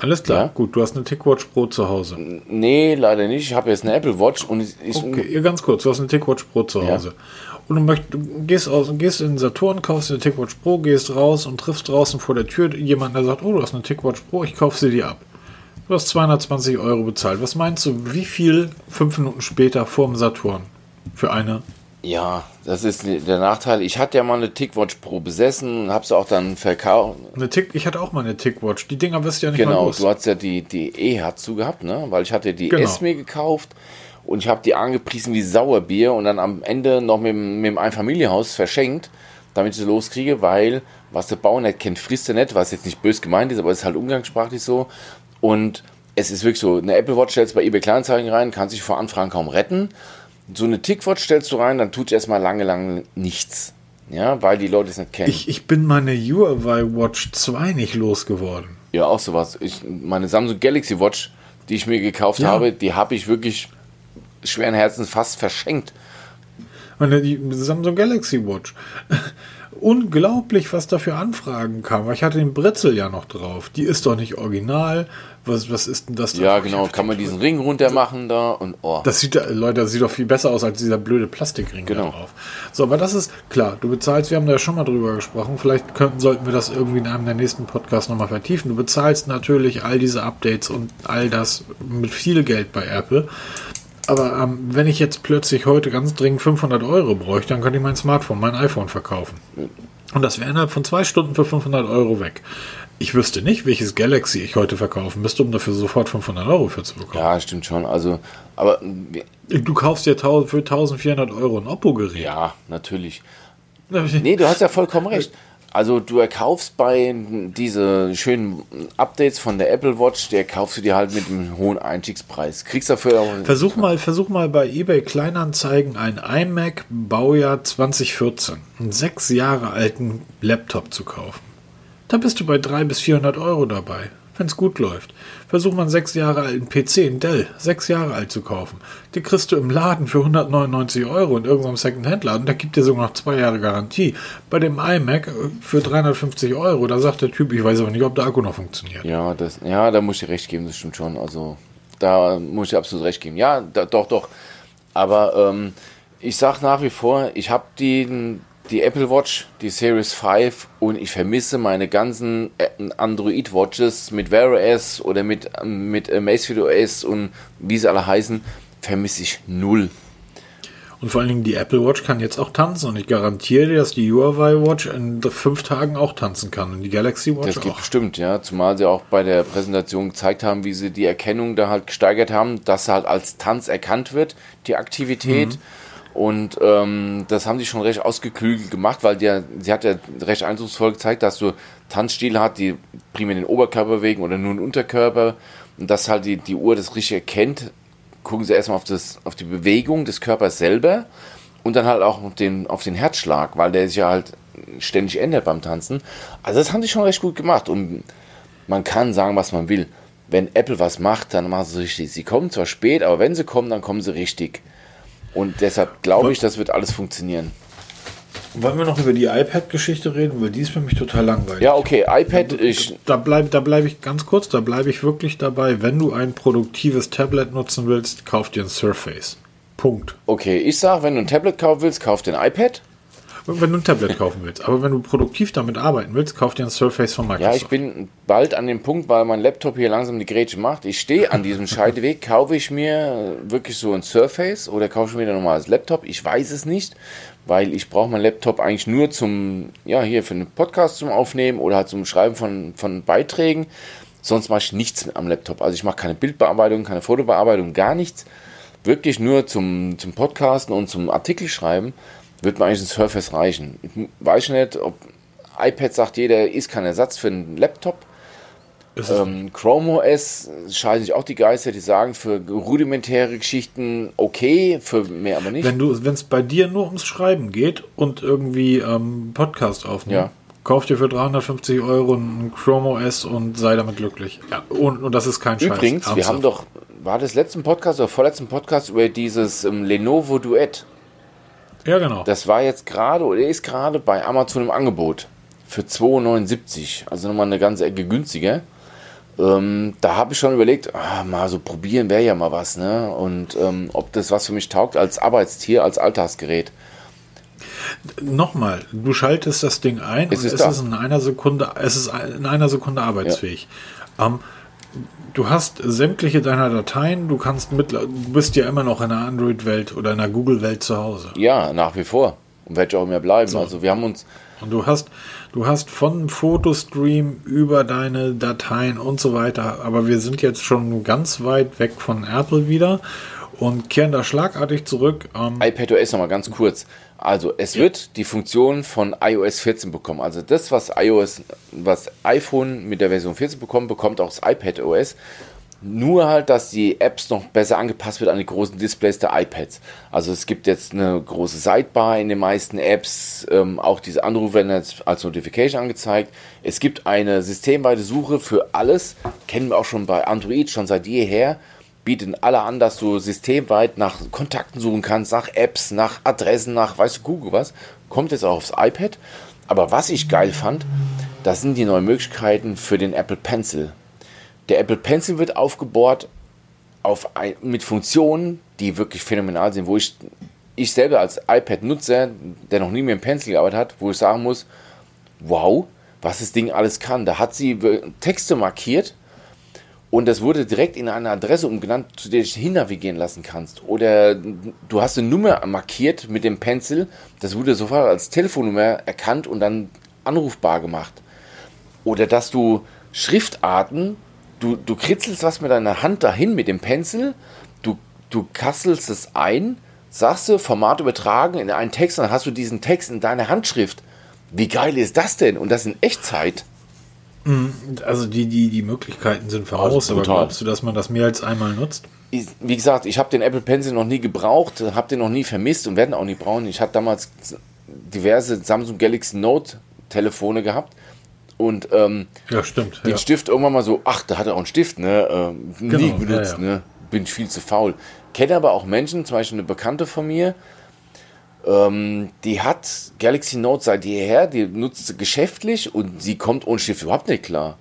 Alles klar, ja? gut. Du hast eine TicWatch Pro zu Hause. Nee, leider nicht. Ich habe jetzt eine Apple Watch und ist Okay, ganz kurz. Du hast eine TicWatch Pro zu Hause. Ja. Und du, möchtest, du gehst, aus, gehst in den Saturn, kaufst eine TicWatch Pro, gehst raus und triffst draußen vor der Tür jemanden, der sagt, oh, du hast eine TicWatch Pro, ich kaufe sie dir ab. Du hast 220 Euro bezahlt. Was meinst du, wie viel fünf Minuten später vor dem Saturn für eine ja, das ist der Nachteil. Ich hatte ja mal eine TickWatch Pro besessen und habe sie auch dann verkauft. Eine Tick, ich hatte auch mal eine TickWatch. Die Dinger wirst du ja nicht Genau, du hast ja die, die E hast du gehabt, ne? Weil ich hatte die genau. S mir gekauft und ich habe die angepriesen wie Sauerbier und dann am Ende noch mit, mit dem Einfamilienhaus verschenkt, damit ich sie loskriege, weil was der Bauer nicht kennt, frisst er nicht, was jetzt nicht bös gemeint ist, aber es ist halt umgangssprachlich so. Und es ist wirklich so, eine Apple Watch stellst bei eBay Kleinanzeigen rein, kann sich vor Anfragen kaum retten so eine Tickwatch stellst du rein, dann tut erstmal lange, lange nichts. Ja, weil die Leute es nicht kennen. Ich, ich bin meine Huawei Watch 2 nicht losgeworden. Ja, auch sowas. Ich, meine Samsung Galaxy Watch, die ich mir gekauft ja. habe, die habe ich wirklich schweren Herzens fast verschenkt. Meine die Samsung Galaxy Watch. Unglaublich, was da für Anfragen kam. Ich hatte den Bretzel ja noch drauf. Die ist doch nicht original. Was, was ist denn das? Da? Ja, genau. Kann man diesen Ring runter machen da und oh. Das sieht, Leute, das sieht doch viel besser aus als dieser blöde Plastikring genau. da drauf. So, aber das ist klar. Du bezahlst, wir haben da ja schon mal drüber gesprochen. Vielleicht könnten, sollten wir das irgendwie in einem der nächsten Podcasts nochmal vertiefen. Du bezahlst natürlich all diese Updates und all das mit viel Geld bei Apple. Aber ähm, wenn ich jetzt plötzlich heute ganz dringend 500 Euro bräuchte, dann könnte ich mein Smartphone, mein iPhone verkaufen. Und das wäre innerhalb von zwei Stunden für 500 Euro weg. Ich wüsste nicht, welches Galaxy ich heute verkaufen müsste, um dafür sofort 500 Euro für zu bekommen. Ja, stimmt schon. Also, aber Du kaufst dir für 1400 Euro ein Oppo-Gerät. ja, natürlich. <laughs> Nee, du hast ja vollkommen recht. Also du erkaufst bei diese schönen Updates von der Apple Watch, der kaufst du dir halt mit einem hohen Einstiegspreis. Kriegst dafür auch Versuch mal, versuch mal bei eBay Kleinanzeigen ein iMac Baujahr 2014, einen sechs Jahre alten Laptop zu kaufen. Da bist du bei 300 bis 400 Euro dabei, wenn es gut läuft. Versuch mal einen sechs Jahre alten PC, einen Dell, sechs Jahre alt zu kaufen. Den kriegst du im Laden für 199 Euro in irgendeinem Second-Hand-Laden. Da gibt dir sogar noch zwei Jahre Garantie. Bei dem iMac äh, für 350 Euro, da sagt der Typ, ich weiß aber nicht, ob der Akku noch funktioniert. Ja, das, ja, da muss ich recht geben, das stimmt schon. Also da muss ich absolut recht geben. Ja, da, doch, doch. Aber ähm, ich sag nach wie vor, ich habe die, die Apple Watch, die Series 5 und ich vermisse meine ganzen äh, Android Watches mit Wear OS oder mit, mit Amazfit OS und wie sie alle heißen, vermisse ich null. Und vor allen Dingen die Apple Watch kann jetzt auch tanzen und ich garantiere dir, dass die Huawei Watch in fünf Tagen auch tanzen kann und die Galaxy Watch Das geht auch. bestimmt, ja. Zumal sie auch bei der Präsentation gezeigt haben, wie sie die Erkennung da halt gesteigert haben, dass halt als Tanz erkannt wird, die Aktivität. Und ähm, das haben sie schon recht ausgeklügelt gemacht, weil der, sie hat ja recht eindrucksvoll gezeigt, dass du Tanzstile hat, die primär den Oberkörper bewegen oder nur den Unterkörper. Und dass halt die, die Uhr das richtig erkennt, gucken sie erstmal auf, das, auf die Bewegung des Körpers selber und dann halt auch auf den, auf den Herzschlag, weil der sich ja halt ständig ändert beim Tanzen. Also das haben die schon recht gut gemacht und man kann sagen, was man will. Wenn Apple was macht, dann machen sie es richtig. Sie kommen zwar spät, aber wenn sie kommen, dann kommen sie richtig. Und deshalb glaube ich, das wird alles funktionieren. Wollen wir noch über die iPad-Geschichte reden, weil die ist für mich total langweilig. Ja, okay, iPad, ich, Da bleibe da bleib ich ganz kurz, da bleibe ich wirklich dabei. Wenn du ein produktives Tablet nutzen willst, kauf dir ein Surface. Punkt. okay, ich sag, wenn du ein Tablet kaufen willst, kauf dir ein iPad. Wenn du ein Tablet kaufen willst. Aber wenn du produktiv damit arbeiten willst, kauf dir ein Surface von Ja, Microsoft. ich bin bald an dem Punkt, weil mein Laptop hier langsam die Grätsche macht. Ich stehe an diesem Scheideweg. <laughs> Kaufe ich mir wirklich so ein Surface oder kaufe ich mir ein normales Laptop? Ich weiß es nicht, weil ich brauche meinen Laptop eigentlich nur zum, ja, hier für einen Podcast zum Aufnehmen oder halt zum Schreiben von, von Beiträgen. Sonst mache ich nichts am Laptop. Also ich mache keine Bildbearbeitung, keine Fotobearbeitung, gar nichts. Wirklich nur zum, zum Podcasten und zum Artikel schreiben wird mir eigentlich ein Surface reichen. Ich weiß nicht, ob iPad sagt jeder, ist kein Ersatz für einen Laptop. Ähm, Chrome OS scheiden sich auch die Geister, die sagen für rudimentäre Geschichten okay, für mehr aber nicht. Wenn du, wenn es bei dir nur ums Schreiben geht und irgendwie ähm, Podcast aufnehmen, Ja. kauf dir für 350 Euro ein Chrome OS und sei damit glücklich. Ja, und, und das ist kein Scheiß. Übrigens, wir haben doch, war das letzten Podcast oder vorletzten Podcast über dieses ähm, Lenovo Duett. Ja, genau. Das war jetzt gerade oder ist gerade bei Amazon im Angebot für 2,79. Also nochmal eine ganze Ecke günstiger. Ähm, da habe ich schon überlegt, ah, mal so probieren wäre ja mal was, ne? Und ähm, ob das was für mich taugt als Arbeitstier, als Alltagsgerät. Nochmal, du schaltest das Ding ein Es und ist es da. ist in einer Sekunde, es ist in einer Sekunde arbeitsfähig. Ähm, du hast sämtliche deiner Dateien, du kannst mit, du bist ja immer noch in der Android-Welt oder in der Google-Welt zu Hause. Ja, nach wie vor. Und werde ich auch mehr bleiben. Also wir haben uns, Und du hast, du hast von Fotostream über deine Dateien und so weiter, aber wir sind jetzt schon ganz weit weg von Apple wieder und kehren da schlagartig zurück. Ähm, iPadOS nochmal ganz kurz. Also es wird die Funktion von iOS 14 bekommen. Also das, was iOS, was iPhone mit der Version 14 bekommt, bekommt auch das iPadOS. Nur halt, dass die Apps noch besser angepasst wird an die großen Displays der iPads. Also es gibt jetzt eine große Sidebar in den meisten Apps. Ähm, auch diese Anrufe werden jetzt als Notification angezeigt. Es gibt eine systemweite Suche für alles. Kennen wir auch schon bei Android schon seit jeher bieten alle an, dass du systemweit nach Kontakten suchen kannst, nach Apps, nach Adressen, nach weißt du, Google was. Kommt jetzt auch aufs iPad. Aber was ich geil fand, das sind die neuen Möglichkeiten für den Apple Pencil. Der Apple Pencil wird aufgebohrt auf ein, mit Funktionen, die wirklich phänomenal sind, wo ich, ich selber als iPad-Nutzer, der noch nie mit dem Pencil gearbeitet hat, wo ich sagen muss, wow, was das Ding alles kann. Da hat sie Texte markiert Und das wurde direkt in eine Adresse umgenannt, zu der du dich hinnavigieren lassen kannst. Oder du hast eine Nummer markiert mit dem Pencil, das wurde sofort als Telefonnummer erkannt und dann anrufbar gemacht. Oder dass du Schriftarten, du, du kritzelst was mit deiner Hand dahin mit dem Pencil, du, du kasselst es ein, sagst du, Format übertragen in einen Text, dann hast du diesen Text in deiner Handschrift. Wie geil ist das denn? Und das in Echtzeit. Also die, die, die Möglichkeiten sind voraus, Also aber glaubst du, dass man das mehr als einmal nutzt? Ich- Wie gesagt, ich habe den Apple Pencil noch nie gebraucht, habe den noch nie vermisst und werde ihn auch nie brauchen. Ich hatte damals diverse Samsung Galaxy Note Telefone gehabt und ähm, Ja, stimmt. den Ja. Stift irgendwann mal so, ach, da hat er auch einen Stift, ne? Ähm, nie Genau, benutzt, ja, ja. ne? Bin ich viel zu faul. Kenne aber auch Menschen, zum Beispiel eine Bekannte von mir, ähm, die hat Galaxy Note seit jeher, die nutzt sie geschäftlich und sie kommt ohne Stift überhaupt nicht klar.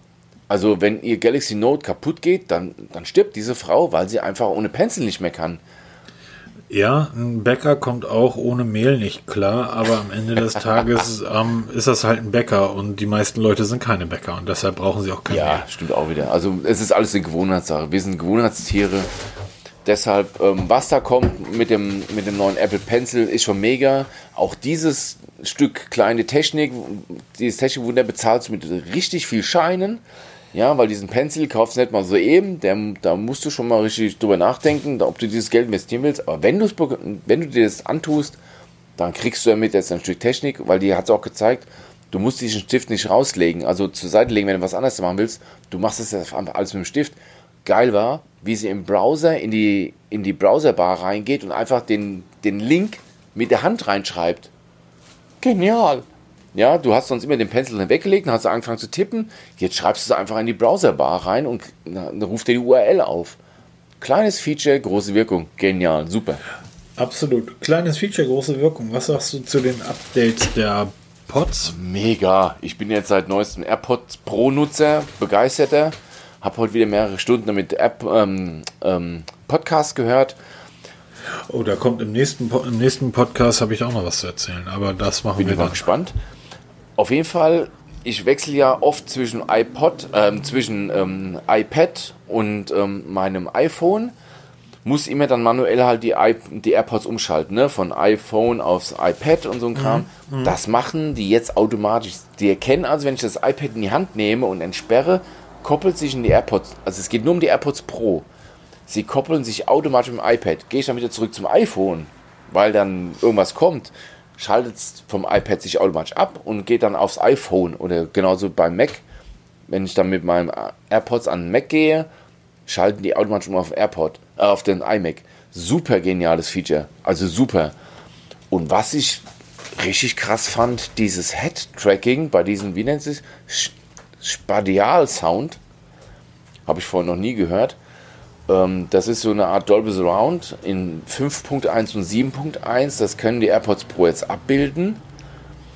Also wenn ihr Galaxy Note kaputt geht, dann, dann stirbt diese Frau, weil sie einfach ohne Pencil nicht mehr kann. ja, ein Bäcker kommt auch ohne Mehl nicht klar, aber am Ende des Tages <laughs> ähm, ist das halt ein Bäcker und die meisten Leute sind keine Bäcker und deshalb brauchen sie auch kein Ja, Mehl. stimmt auch wieder. Also es ist alles eine Gewohnheitssache. Wir sind Gewohnheitstiere. Deshalb, ähm, was da kommt mit dem, mit dem neuen Apple Pencil, ist schon mega. Auch dieses Stück kleine Technik, dieses Technikwunder bezahlst du mit richtig viel Scheinen. Ja, weil diesen Pencil kaufst du nicht mal so eben. Der, da musst du schon mal richtig drüber nachdenken, ob du dieses Geld investieren willst. Aber wenn, wenn du dir das antust, dann kriegst du damit jetzt ein Stück Technik, weil die hat es auch gezeigt, du musst diesen Stift nicht rauslegen, also zur Seite legen, wenn du was anderes machen willst. Du machst es einfach alles mit dem Stift. Geil war, wie sie im Browser in die, in die Browserbar reingeht und einfach den, den Link mit der Hand reinschreibt. Genial. Ja, du hast sonst immer den Pencil dann weggelegt, dann hast du angefangen zu tippen. Jetzt schreibst du es einfach in die Browserbar rein und ruft dir die URL auf. Kleines Feature, große Wirkung. Genial, super. Absolut. Kleines Feature, große Wirkung. Was sagst du zu den Updates der Pods? Mega. Ich bin jetzt seit neuestem AirPods Pro-Nutzer, begeisterter. Habe heute wieder mehrere Stunden damit App, ähm, ähm, Podcast gehört. Oh, da kommt im nächsten, im nächsten Podcast habe ich auch noch was zu erzählen, aber das machen Bin wir ich mal dann. gespannt. Auf jeden Fall, ich wechsle ja oft zwischen iPod, ähm, zwischen ähm, iPad und ähm, meinem iPhone. Muss immer dann manuell halt die, I die AirPods umschalten, ne? Von iPhone aufs iPad und so ein Kram. Das machen die jetzt automatisch. Die erkennen also, wenn ich das iPad in die Hand nehme und entsperre, koppelt sich in die AirPods. Also es geht nur um die AirPods Pro. Sie koppeln sich automatisch mit dem iPad. Gehe ich dann wieder zurück zum iPhone, weil dann irgendwas kommt, schaltet es vom iPad sich automatisch ab und geht dann aufs iPhone oder genauso beim Mac. Wenn ich dann mit meinem AirPods an den Mac gehe, schalten die automatisch um auf den AirPod, äh, auf den iMac. Super geniales Feature, also super. Und was ich richtig krass fand, dieses Head-Tracking bei diesem, wie nennt es, sich, Spadial-Sound, habe ich vorher noch nie gehört. Ähm, das ist so eine Art Dolby Surround in 5.1 und 7.1. Das können die AirPods Pro jetzt abbilden.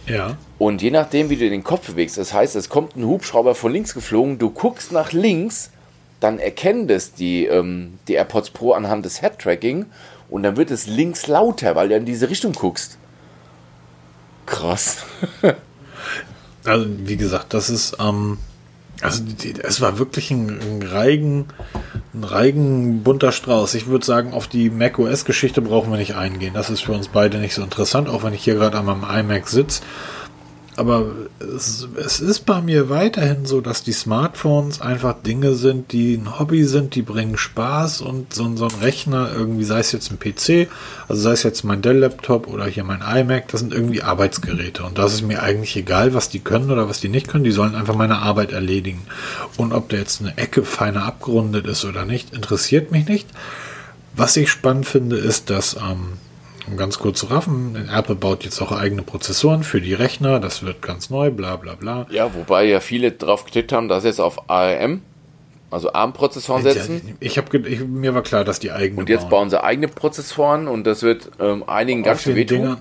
Ja. Und je nachdem, wie du den Kopf bewegst, das heißt, es kommt ein Hubschrauber von links geflogen, du guckst nach links, dann erkennen das die, ähm, die AirPods Pro anhand des Head-Tracking und dann wird es links lauter, weil du in diese Richtung guckst. Krass. <laughs> Also, wie gesagt, das ist, ähm, also es war wirklich ein, ein Reigen, ein Reigen bunter Strauß. Ich würde sagen, auf die macOS-Geschichte brauchen wir nicht eingehen. Das ist für uns beide nicht so interessant, auch wenn ich hier gerade an meinem iMac sitze. Aber es, es ist bei mir weiterhin so, dass die Smartphones einfach Dinge sind, die ein Hobby sind, die bringen Spaß und so, ein- so ein Rechner, irgendwie sei es jetzt ein PC, also sei es jetzt mein Dell-Laptop oder hier mein iMac, das sind irgendwie Arbeitsgeräte. Und das ist mir eigentlich egal, was die können oder was die nicht können, die sollen einfach meine Arbeit erledigen. Und ob da jetzt eine Ecke feiner abgerundet ist oder nicht, interessiert mich nicht. Was ich spannend finde, ist, dass, ähm, um ganz kurz zu raffen, Apple baut jetzt auch eigene Prozessoren für die Rechner, das wird ganz neu, bla bla bla. Ja, wobei ja viele drauf getippt haben, dass sie jetzt auf ARM, also ARM-Prozessoren setzen. Ich habe, ich, mir war klar, dass die eigene Und jetzt bauen sie eigene Prozessoren und das wird ähm, einigen ganz auf schön den wehtun.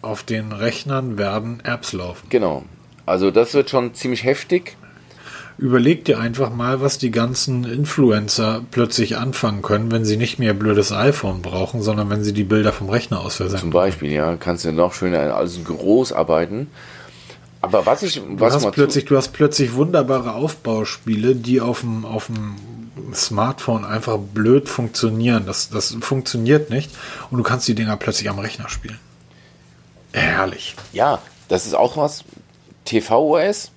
Auf den Rechnern werden Apps laufen. Genau. Also das wird schon ziemlich heftig. Überleg dir einfach mal, was die ganzen Influencer plötzlich anfangen können, wenn sie nicht mehr ihr blödes iPhone brauchen, sondern wenn sie die Bilder vom Rechner aus Zum versenden. Beispiel, ja, kannst du noch schöner alles groß arbeiten. Aber was ich, Du was hast, mal plötzlich, du hast plötzlich wunderbare Aufbauspiele, die auf dem, auf dem Smartphone einfach blöd funktionieren. Das, das funktioniert nicht und du kannst die Dinger plötzlich am Rechner spielen. Herrlich. ja, das ist auch was. TV-OS,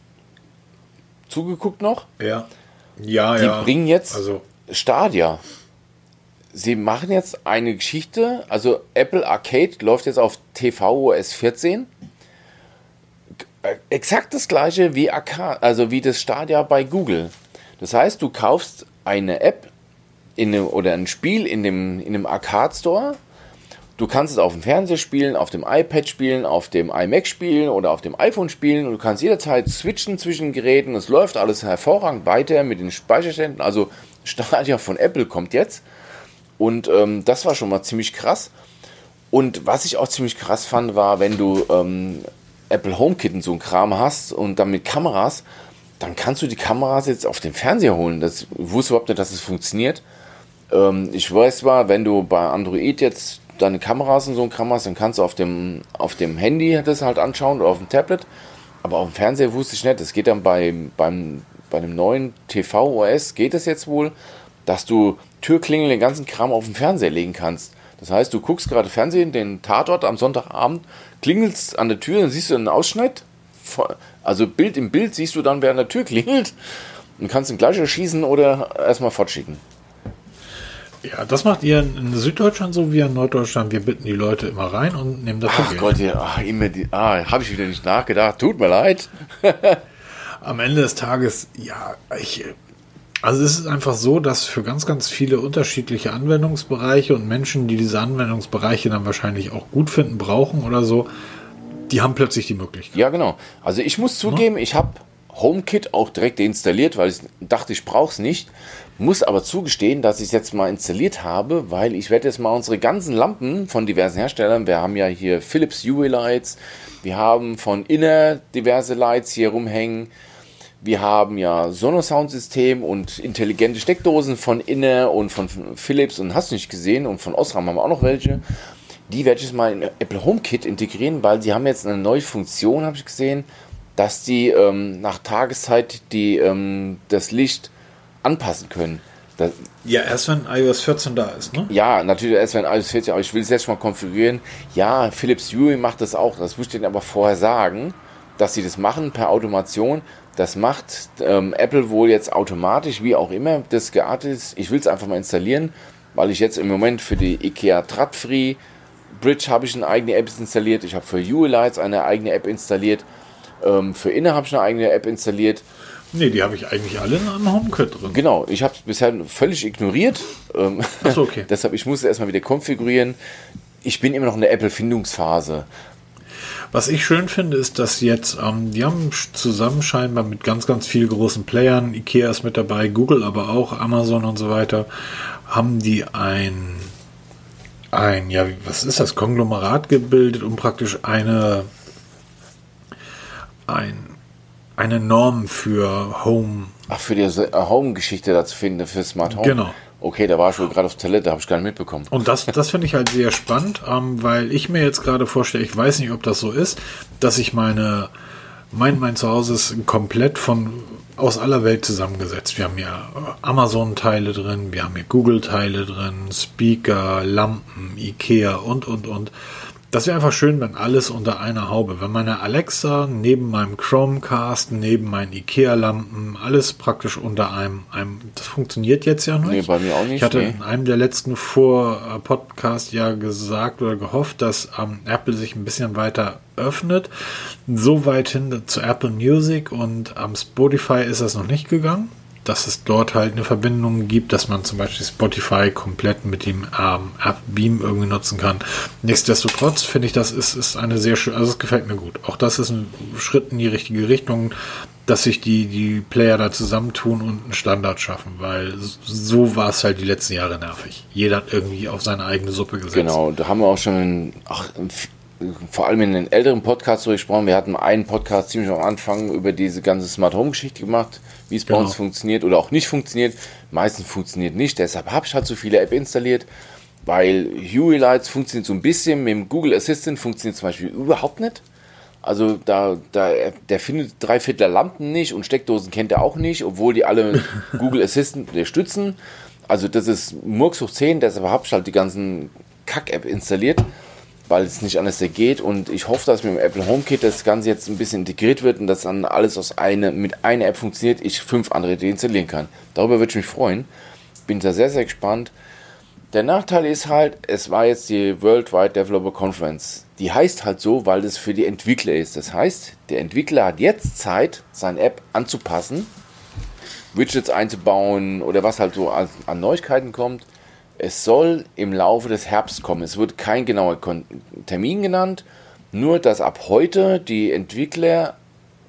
zugeguckt noch. Ja. Ja, Die ja. bringen jetzt Also, Stadia. Sie machen jetzt eine Geschichte, also Apple Arcade läuft jetzt auf tvOS 14. Äh, Exakt das gleiche wie Arcade, also wie das Stadia bei Google. Das heißt, du kaufst eine App in dem, oder ein Spiel in dem, in dem Arcade Store. Du kannst es auf dem Fernseher spielen, auf dem iPad spielen, auf dem iMac spielen oder auf dem iPhone spielen und du kannst jederzeit switchen zwischen Geräten. Es läuft alles hervorragend weiter mit den Speicherständen. Also Stadia von Apple kommt jetzt. Und ähm, das war schon mal ziemlich krass. Und was ich auch ziemlich krass fand, war, wenn du ähm, Apple HomeKit und so ein Kram hast und dann mit Kameras, dann kannst du die Kameras jetzt auf den Fernseher holen. Das ich wusste überhaupt nicht, dass es funktioniert. Ähm, ich weiß zwar, wenn du bei Android jetzt deine Kameras und so ein Kram hast, dann kannst du auf dem, auf dem Handy das halt anschauen oder auf dem Tablet. Aber auf dem Fernseher wusste ich nicht. Das geht dann bei, beim, bei dem neuen TV-OS, geht es jetzt wohl, dass du Türklingel, den ganzen Kram auf den Fernseher legen kannst. Das heißt, du guckst gerade Fernsehen, den Tatort am Sonntagabend, klingelst an der Tür, dann siehst du einen Ausschnitt. Also Bild im Bild siehst du dann, wer an der Tür klingelt und kannst ihn gleich erschießen oder erstmal fortschicken. Ja, das macht ihr in Süddeutschland so wie in Norddeutschland. Wir bitten die Leute immer rein und nehmen dafür Ach Geld. Gott, ja, ach, immer die, ah, habe ich wieder nicht nachgedacht. Tut mir leid. <laughs> Am Ende des Tages, ja, ich. Also es ist einfach so, dass für ganz, ganz viele unterschiedliche Anwendungsbereiche und Menschen, die diese Anwendungsbereiche dann wahrscheinlich auch gut finden, brauchen oder so, die haben plötzlich die Möglichkeit. Ja, genau. Also ich muss zugeben, ich habe HomeKit auch direkt deinstalliert, weil ich dachte, ich brauche es nicht. Muss aber zugestehen, dass ich es jetzt mal installiert habe, weil ich werde jetzt mal unsere ganzen Lampen von diversen Herstellern, wir haben ja hier Philips Hue Lights, wir haben von Inner diverse Lights hier rumhängen, wir haben ja Sonosound-System und intelligente Steckdosen von Inner und von Philips und hast nicht gesehen und von Osram haben wir auch noch welche. Die werde ich jetzt mal in Apple HomeKit integrieren, weil sie haben jetzt eine neue Funktion, habe ich gesehen, dass die ähm, nach Tageszeit die, ähm, das Licht anpassen können. Das, Ja, erst wenn iOS 14 da ist, ne? ja, natürlich erst wenn fertig ist, aber ich will es jetzt mal konfigurieren. Ja, Philips Hue macht das auch, das muss ich denen aber vorher sagen, dass sie das machen per Automation. Das macht ähm, Apple wohl jetzt automatisch, wie auch immer das geartet ist. Ich will es einfach mal installieren, weil ich jetzt im Moment für die IKEA Tradfree Bridge habe ich eine eigene App installiert. Ich habe für Hue Lights eine eigene App installiert. Ähm, für Inner habe ich eine eigene App installiert. Nee, die habe ich eigentlich alle in einem HomeKit drin. Genau, ich habe es bisher völlig ignoriert. Ähm, Ach so, okay. <laughs> deshalb, ich muss es erstmal wieder konfigurieren. Ich bin immer noch in der Apple-Findungsphase. Was ich schön finde, ist, dass jetzt, ähm, die haben zusammen scheinbar mit ganz, ganz vielen großen Playern, Ikea ist mit dabei, Google aber auch, Amazon und so weiter, haben die ein, ein, ja, was ist das, Konglomerat gebildet, um praktisch eine, ein, eine Norm für Home Ach, für die äh, Home-Geschichte da zu finden, für Smart Home? Genau. Okay, da war ich wohl gerade auf Toilette, habe ich gar nicht mitbekommen. Und das, das finde ich halt sehr spannend, ähm, weil ich mir jetzt gerade vorstelle, ich weiß nicht, ob das so ist, dass ich meine, mein, mein Zuhause ist komplett von aus aller Welt zusammengesetzt. Wir haben hier Amazon-Teile drin, wir haben hier Google-Teile drin, Speaker, Lampen, Ikea und, und, und. Das wäre einfach schön, wenn alles unter einer Haube, wenn meine Alexa neben meinem Chromecast, neben meinen Ikea-Lampen, alles praktisch unter einem, einem, das funktioniert jetzt ja noch Nee, nicht. bei mir auch nicht, Ich hatte nee. in einem der letzten Vor-Podcast ja gesagt oder gehofft, dass ähm, Apple sich ein bisschen weiter öffnet. So weit hin zu Apple Music und am Spotify ist das noch nicht gegangen. Dass es dort halt eine Verbindung gibt, dass man zum Beispiel Spotify komplett mit dem ähm, App Beam irgendwie nutzen kann. Nichtsdestotrotz finde ich, das ist, ist eine sehr schöne, also es gefällt mir gut. Auch das ist ein Schritt in die richtige Richtung, dass sich die, die Player da zusammentun und einen Standard schaffen, weil so war es halt die letzten Jahre nervig. Jeder hat irgendwie auf seine eigene Suppe gesetzt. Genau, da haben wir auch schon in, ach, in, vor allem in den älteren Podcasts so gesprochen. Wir hatten einen Podcast ziemlich am Anfang über diese ganze Smart Home Geschichte gemacht, wie es bei Genau. uns funktioniert oder auch nicht funktioniert. Meistens funktioniert nicht, deshalb habe ich halt so viele App installiert, weil Huey Lights funktioniert so ein bisschen, mit dem Google Assistant funktioniert zum Beispiel überhaupt nicht. Also da, da, der findet drei Viertel Lampen nicht und Steckdosen kennt er auch nicht, obwohl die alle <laughs> Google Assistant unterstützen. Also das ist Murks hoch 10, deshalb habe ich halt die ganzen Kack-App installiert, weil es nicht anders geht. Und ich hoffe, dass mit dem Apple HomeKit das Ganze jetzt ein bisschen integriert wird und dass dann alles aus eine, mit einer App funktioniert, ich fünf andere deinstallieren kann. Darüber würde ich mich freuen. Bin da sehr, sehr gespannt. Der Nachteil ist halt, es war jetzt die Worldwide Developer Conference. Die heißt halt so, weil es für die Entwickler ist. Das heißt, der Entwickler hat jetzt Zeit, seine App anzupassen, Widgets einzubauen oder was halt so an, an Neuigkeiten kommt. Es soll im Laufe des Herbst kommen. Es wird kein genauer Termin genannt, nur dass ab heute die Entwickler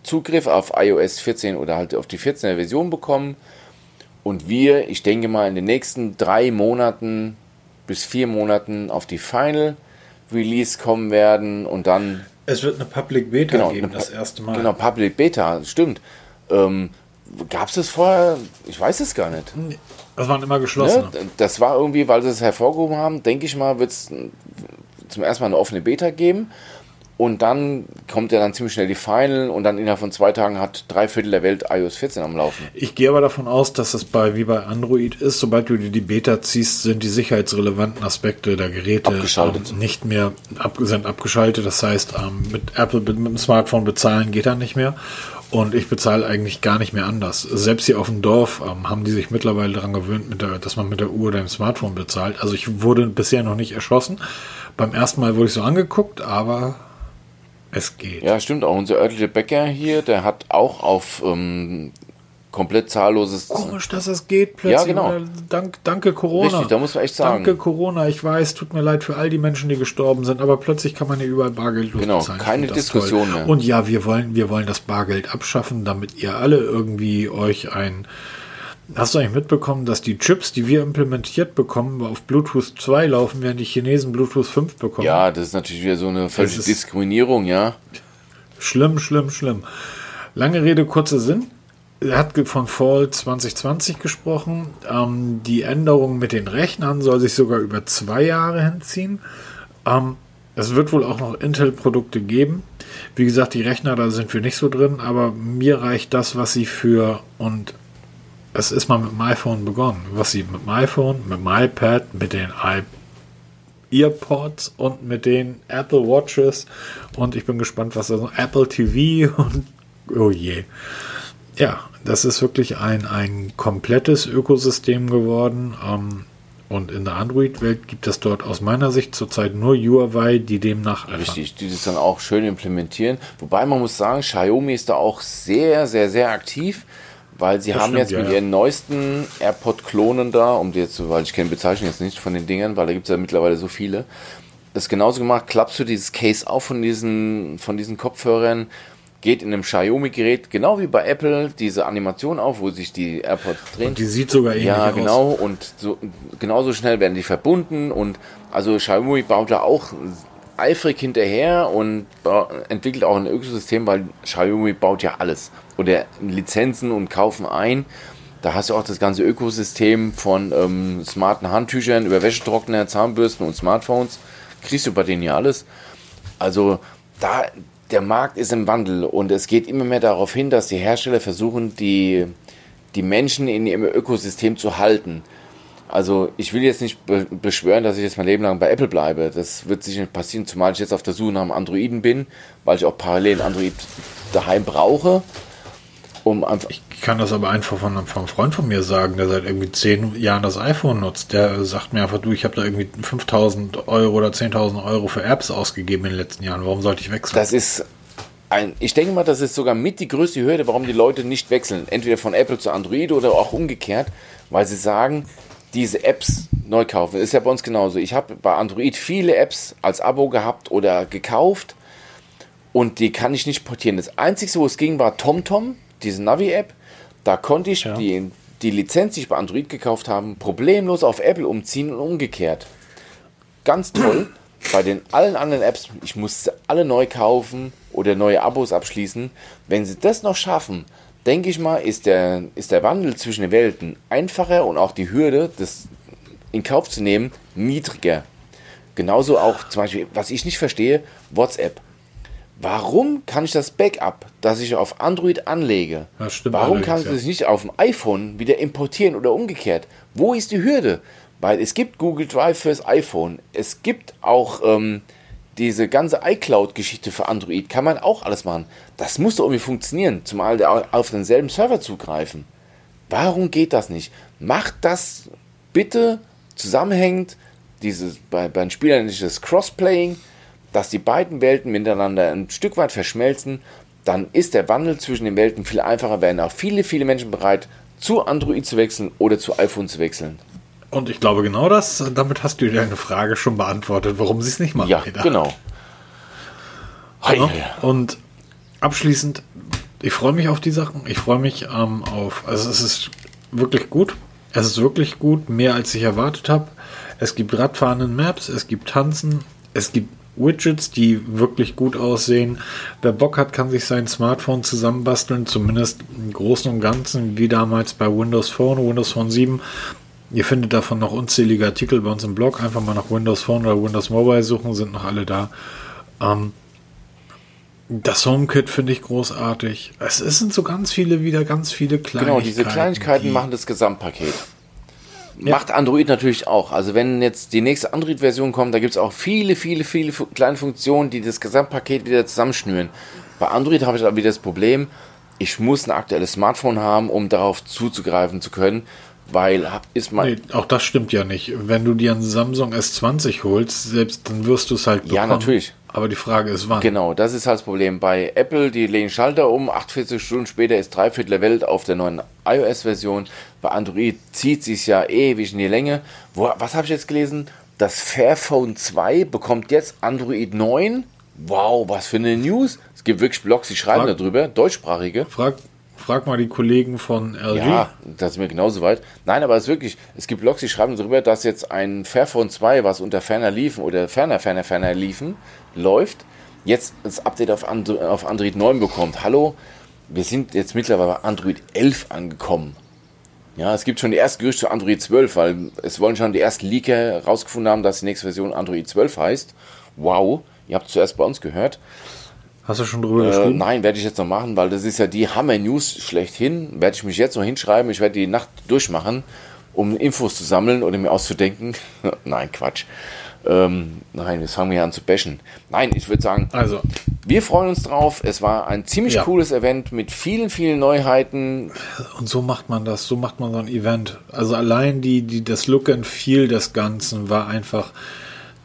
Zugriff auf iOS 14 oder halt auf die 14er Version bekommen und wir, ich denke mal, in den nächsten drei Monaten bis vier Monaten auf die Final Release kommen werden und dann. Es wird eine Public Beta genau, geben, das erste Mal. Genau, Public Beta, stimmt. Ähm, Gab es das vorher? Ich weiß es gar nicht. Das waren immer geschlossen. Ne? Das war irgendwie, weil sie es hervorgehoben haben, denke ich mal, wird es zum ersten Mal eine offene Beta geben. Und dann kommt ja dann ziemlich schnell die Final und dann innerhalb von zwei Tagen hat drei Viertel der Welt iOS 14 am Laufen. Ich gehe aber davon aus, dass es bei wie bei Android ist, sobald du dir die Beta ziehst, sind die sicherheitsrelevanten Aspekte der Geräte ähm, nicht mehr ab, sind abgeschaltet. Das heißt, ähm, mit Apple mit dem Smartphone bezahlen geht dann nicht mehr. Und ich bezahle eigentlich gar nicht mehr anders. Selbst hier auf dem Dorf ähm, haben die sich mittlerweile daran gewöhnt, der, dass man mit der Uhr oder dem Smartphone bezahlt. Also ich wurde bisher noch nicht erschossen. Beim ersten Mal wurde ich so angeguckt, aber es geht. Ja, stimmt. Auch unser örtlicher Bäcker hier, der hat auch auf ähm, komplett zahlloses. Komisch, dass es geht plötzlich. Ja, genau. Dank, danke Corona. Richtig, da muss man echt sagen. Danke Corona. Ich weiß, tut mir leid für all die Menschen, die gestorben sind, aber plötzlich kann man ja überall Bargeld Genau, bezahlen. keine Diskussion mehr. Und ja, wir wollen, wir wollen das Bargeld abschaffen, damit ihr alle irgendwie euch ein Hast du eigentlich mitbekommen, dass die Chips, die wir implementiert bekommen, auf Bluetooth 2 laufen, während die Chinesen Bluetooth 5 bekommen? Ja, das ist natürlich wieder so eine völlige Diskriminierung, ja. Schlimm, schlimm, schlimm. Lange Rede, kurzer Sinn. Er hat von Fall 2020 gesprochen. Ähm, die Änderung mit den Rechnern soll sich sogar über zwei Jahre hinziehen. Ähm, es wird wohl auch noch Intel-Produkte geben. Wie gesagt, die Rechner, da sind wir nicht so drin, aber mir reicht das, was sie für und es ist mal mit dem iPhone begonnen. Was sie mit dem iPhone, mit dem iPad, mit den I Earpods und mit den Apple Watches und ich bin gespannt, was da so Apple TV <laughs> und oh je. Ja, das ist wirklich ein, ein komplettes Ökosystem geworden. Ähm, und in der Android-Welt gibt es dort aus meiner Sicht zurzeit nur UI, die demnach Richtig, die das dann auch schön implementieren. Wobei man muss sagen, Xiaomi ist da auch sehr, sehr, sehr aktiv. Weil sie das haben stimmt, jetzt mit ja. ihren neuesten AirPod-Klonen da, um die jetzt, weil ich kenne Bezeichnung jetzt nicht von den Dingern, weil da gibt es ja mittlerweile so viele, das genauso gemacht, klappst du dieses Case auf von diesen, von diesen Kopfhörern, geht in einem Xiaomi-Gerät, genau wie bei Apple, diese Animation auf, wo sich die AirPods drehen. Und die sieht sogar ähnlich aus. Ja, genau, aus. und so, genauso schnell werden die verbunden und also Xiaomi baut da auch eifrig hinterher und entwickelt auch ein Ökosystem, weil Xiaomi baut ja alles. Oder Lizenzen und kaufen ein. Da hast du auch das ganze Ökosystem von ähm, smarten Handtüchern über Wäschetrockner, Zahnbürsten und Smartphones. Kriegst du bei denen ja alles. Also da, der Markt ist im Wandel und es geht immer mehr darauf hin, dass die Hersteller versuchen, die, die Menschen in ihrem Ökosystem zu halten. Also ich will jetzt nicht be beschwören, dass ich jetzt mein Leben lang bei Apple bleibe. Das wird sicher nicht passieren, zumal ich jetzt auf der Suche nach einem Androiden bin, weil ich auch parallel Android daheim brauche. Um einfach ich kann das aber einfach von, von einem Freund von mir sagen, der seit irgendwie zehn Jahren das iPhone nutzt. Der sagt mir einfach, du, ich habe da irgendwie 5000 Euro oder 10.000 Euro für Apps ausgegeben in den letzten Jahren. Warum sollte ich wechseln? Das ist ein, ich denke mal, das ist sogar mit die größte Hürde, warum die Leute nicht wechseln. Entweder von Apple zu Android oder auch umgekehrt, weil sie sagen, diese Apps neu kaufen. Ist ja bei uns genauso. Ich habe bei Android viele Apps als Abo gehabt oder gekauft und die kann ich nicht portieren. Das Einzige, wo es ging, war TomTom, diese Navi-App. Da konnte ich ja. die, die Lizenz, die ich bei Android gekauft habe, problemlos auf Apple umziehen und umgekehrt. Ganz toll. <clears throat> bei den allen anderen Apps, ich musste alle neu kaufen oder neue Abos abschließen. Wenn sie das noch schaffen, denke ich mal, ist der, ist der Wandel zwischen den Welten einfacher und auch die Hürde, das in Kauf zu nehmen, niedriger. Genauso auch zum Beispiel, was ich nicht verstehe, WhatsApp. Warum kann ich das Backup, das ich auf Android anlege, warum kann ich das nicht auf dem iPhone wieder importieren oder umgekehrt? Wo ist die Hürde? Weil es gibt Google Drive fürs iPhone, es gibt auch ähm, diese ganze iCloud-Geschichte für Android, kann man auch alles machen. Das muss doch irgendwie funktionieren, zumal auf denselben Server zugreifen. Warum geht das nicht? Macht das bitte zusammenhängend, dieses, bei, bei den Spielern nicht das Crossplaying, dass die beiden Welten miteinander ein Stück weit verschmelzen, dann ist der Wandel zwischen den Welten viel einfacher, werden auch viele, viele Menschen bereit, zu Android zu wechseln oder zu iPhone zu wechseln. Und ich glaube, genau das, damit hast du deine Frage schon beantwortet, warum sie es nicht machen. Ja, Peter. genau. Ja, Und abschließend, ich freue mich auf die Sachen. Ich freue mich ähm, auf, also es ist wirklich gut. Es ist wirklich gut, mehr als ich erwartet habe. Es gibt Radfahren in Maps, es gibt Tanzen, es gibt Widgets, die wirklich gut aussehen. Wer Bock hat, kann sich sein Smartphone zusammenbasteln, zumindest im Großen und Ganzen, wie damals bei Windows Phone, Windows Phone 7. Ihr findet davon noch unzählige Artikel bei uns im Blog. Einfach mal nach Windows Phone oder Windows Mobile suchen, sind noch alle da. Ähm, das HomeKit finde ich großartig. Es, sind so ganz viele, wieder ganz viele Kleinigkeiten. Genau, diese Kleinigkeiten die- machen das Gesamtpaket. Macht Android natürlich auch. Also wenn jetzt die nächste Android-Version kommt, da gibt es auch viele, viele, viele kleine Funktionen, die das Gesamtpaket wieder zusammenschnüren. Bei Android habe ich aber wieder das Problem, ich muss ein aktuelles Smartphone haben, um darauf zuzugreifen zu können, weil ist mein... Nee, auch das stimmt ja nicht. Wenn du dir einen Samsung S20 holst, selbst dann wirst du es halt Ja, natürlich. Aber die Frage ist, wann? Genau, das ist halt das Problem. Bei Apple, die legen Schalter um, 48 Stunden später ist drei Viertel der Welt auf der neuen iOS-Version. Bei Android zieht sich ja ewig in die Länge. Wo, was habe ich jetzt gelesen? Das Fairphone 2 bekommt jetzt Android 9. Wow, was für eine News. Es gibt wirklich Blogs, die schreiben Frag- darüber, deutschsprachige. Frag, frag mal die Kollegen von LG. Ja, das ist mir genauso weit. Nein, aber es ist wirklich, es gibt Blogs, die schreiben darüber, dass jetzt ein Fairphone 2, was unter ferner liefen oder ferner, ferner, ferner liefen, läuft, jetzt das Update auf, And auf Android 9 bekommt. Hallo, wir sind jetzt mittlerweile bei Android 11 angekommen. Ja, es gibt schon die ersten Gerüchte zu Android 12, weil es wollen schon die ersten Leaker rausgefunden haben, dass die nächste Version Android 12 heißt. Wow, ihr habt zuerst bei uns gehört. Hast du schon drüber Äh, geschrieben? nein, werde ich jetzt noch machen, weil das ist ja die Hammer-News schlechthin. Werde ich mich jetzt noch hinschreiben. Ich werde die Nacht durchmachen, um Infos zu sammeln oder mir auszudenken. <laughs> nein, Quatsch. Ähm, nein, jetzt fangen wir an zu bashen. Nein, ich würde sagen, Also, wir freuen uns drauf. Es war ein ziemlich Ja. cooles Event mit vielen, vielen Neuheiten. und so macht man das, so macht man so ein Event. Also allein die, die, das Look and Feel des Ganzen war einfach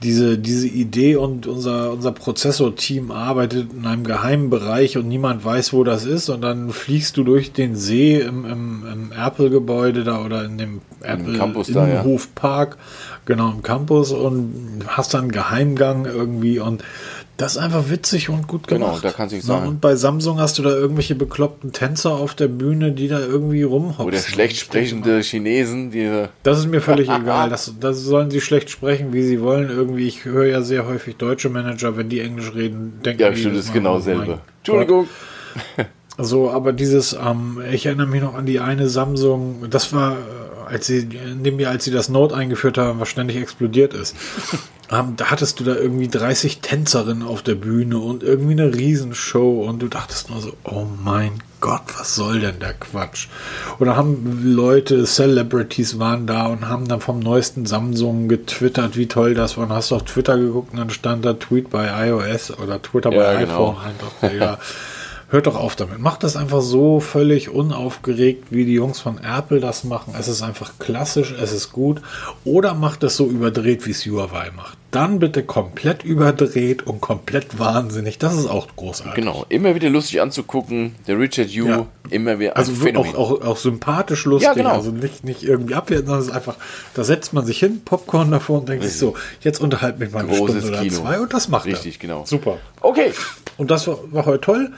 diese, diese Idee und unser, unser Prozessor-Team arbeitet in einem geheimen Bereich und niemand weiß, wo das ist und dann fliegst du durch den See im, im, im Apple-Gebäude da oder in dem Apple Campus da, ja. Genau im Campus und hast dann einen Geheimgang irgendwie und das ist einfach witzig und gut Genau, gemacht. da kannst du sagen. Und bei Samsung hast du da irgendwelche bekloppten Tänzer auf der Bühne, die da irgendwie rumhopsen. Oder schlecht sprechende Chinesen, die Das ist mir völlig <laughs> egal. Das, das sollen sie schlecht sprechen, wie sie wollen. Irgendwie, ich höre ja sehr häufig deutsche Manager, wenn die Englisch reden, denken ja, die stimmt, jedes das ist genau mein Entschuldigung. So, aber dieses, ähm, ich erinnere mich noch an die eine Samsung, das war, als sie, dem Jahr, als sie das Note eingeführt haben, was ständig explodiert ist. <laughs> Ähm, da hattest du da irgendwie 30 Tänzerinnen auf der Bühne und irgendwie eine Riesenshow und du dachtest nur so, oh mein Gott, was soll denn der Quatsch? Oder haben Leute, Celebrities waren da und haben dann vom neuesten Samsung getwittert, wie toll das war. Und hast du auf Twitter geguckt und dann stand da Tweet bei iOS oder Twitter Ja, bei genau. iPhone. Einfach, ja. <laughs> Hört doch auf damit. Macht das einfach so völlig unaufgeregt, wie die Jungs von Apple das machen. Es ist einfach klassisch, es ist gut. Oder macht es so überdreht, wie es Huawei macht. Dann bitte komplett überdreht und komplett wahnsinnig. Das ist auch großartig. Genau, immer wieder lustig anzugucken. Der Richard Yu, Ja. immer wieder Also auch, auch, auch sympathisch lustig. Ja, genau. Also nicht, nicht irgendwie abwerten, sondern es ist einfach, da setzt man sich hin, Popcorn davor und denkt sich so, jetzt unterhalb mich mal eine Großes Stunde oder Kino. zwei und das macht Richtig, er. genau. Super. Okay, Und das war, war heute toll.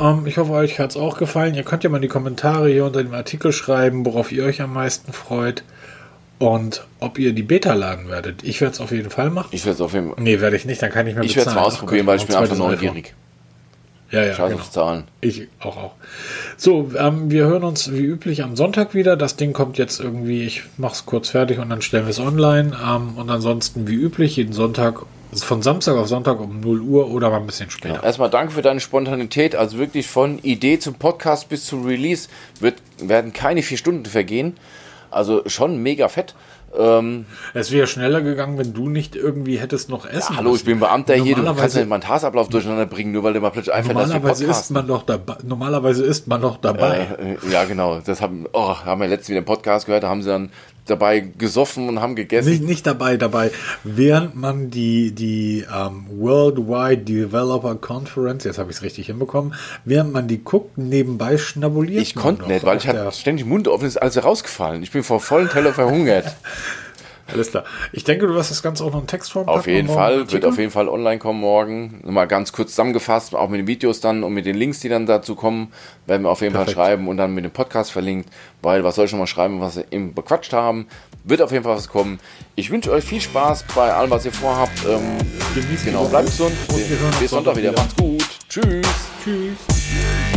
Ähm, ich hoffe, euch hat es auch gefallen. Ihr könnt ja mal in die Kommentare hier unter dem Artikel schreiben, worauf ihr euch am meisten freut. Und ob ihr die Beta laden werdet. Ich werde es auf jeden Fall machen. ich werde es auf jeden Fall. nee, werde ich nicht, dann kann ich mir Ich werde es mal ausprobieren, weil ich bin einfach neugierig. Ja, ja, Scheiß genau. auf Zahlen. Ich auch auch. So, ähm, wir hören uns wie üblich am Sonntag wieder. Das Ding kommt jetzt irgendwie, ich mache es kurz fertig und dann stellen wir es online. Ähm, und ansonsten wie üblich, jeden Sonntag von Samstag auf Sonntag um 0 Uhr oder mal ein bisschen später. Ja, erstmal danke für deine Spontanität. Also wirklich von Idee zum Podcast bis zum Release wird, werden keine vier Stunden vergehen. Also schon mega fett. Ähm, es wäre schneller gegangen, wenn du nicht irgendwie hättest noch essen. Ja, hallo, ich bin Beamter hier, du kannst ja nicht meinen Tagesablauf durcheinander bringen, nur weil du mal plötzlich einfach normalerweise ist man noch dabei. Normalerweise ist man noch dabei. Äh, ja, genau. Das haben, oh, haben wir letztens wieder im Podcast gehört, da haben sie dann dabei gesoffen und haben gegessen. Nicht, nicht dabei, dabei. Während man die, die ähm, Worldwide Developer Conference, jetzt habe ich es richtig hinbekommen, während man die guckt, nebenbei schnabuliert. Ich konnte nicht, weil ich hatte ständig Mund offen, ist alles rausgefallen. Ich bin vor vollen Teller verhungert. <laughs> Alles klar. Ich denke, du wirst das Ganze auch noch in Textform Auf jeden Fall, wird auf jeden Fall online kommen morgen. Mal ganz kurz zusammengefasst, auch mit den Videos dann und mit den Links, die dann dazu kommen, werden wir auf jeden Perfekt. Fall schreiben und dann mit dem Podcast verlinkt, weil was soll ich schon mal schreiben, was wir eben bequatscht haben. Wird auf jeden Fall was kommen. Ich wünsche euch viel Spaß bei allem, was ihr vorhabt. Ähm, genau, bleibt gesund. Bis Sonntag wieder. wieder. Macht's gut. Tschüss. Tschüss.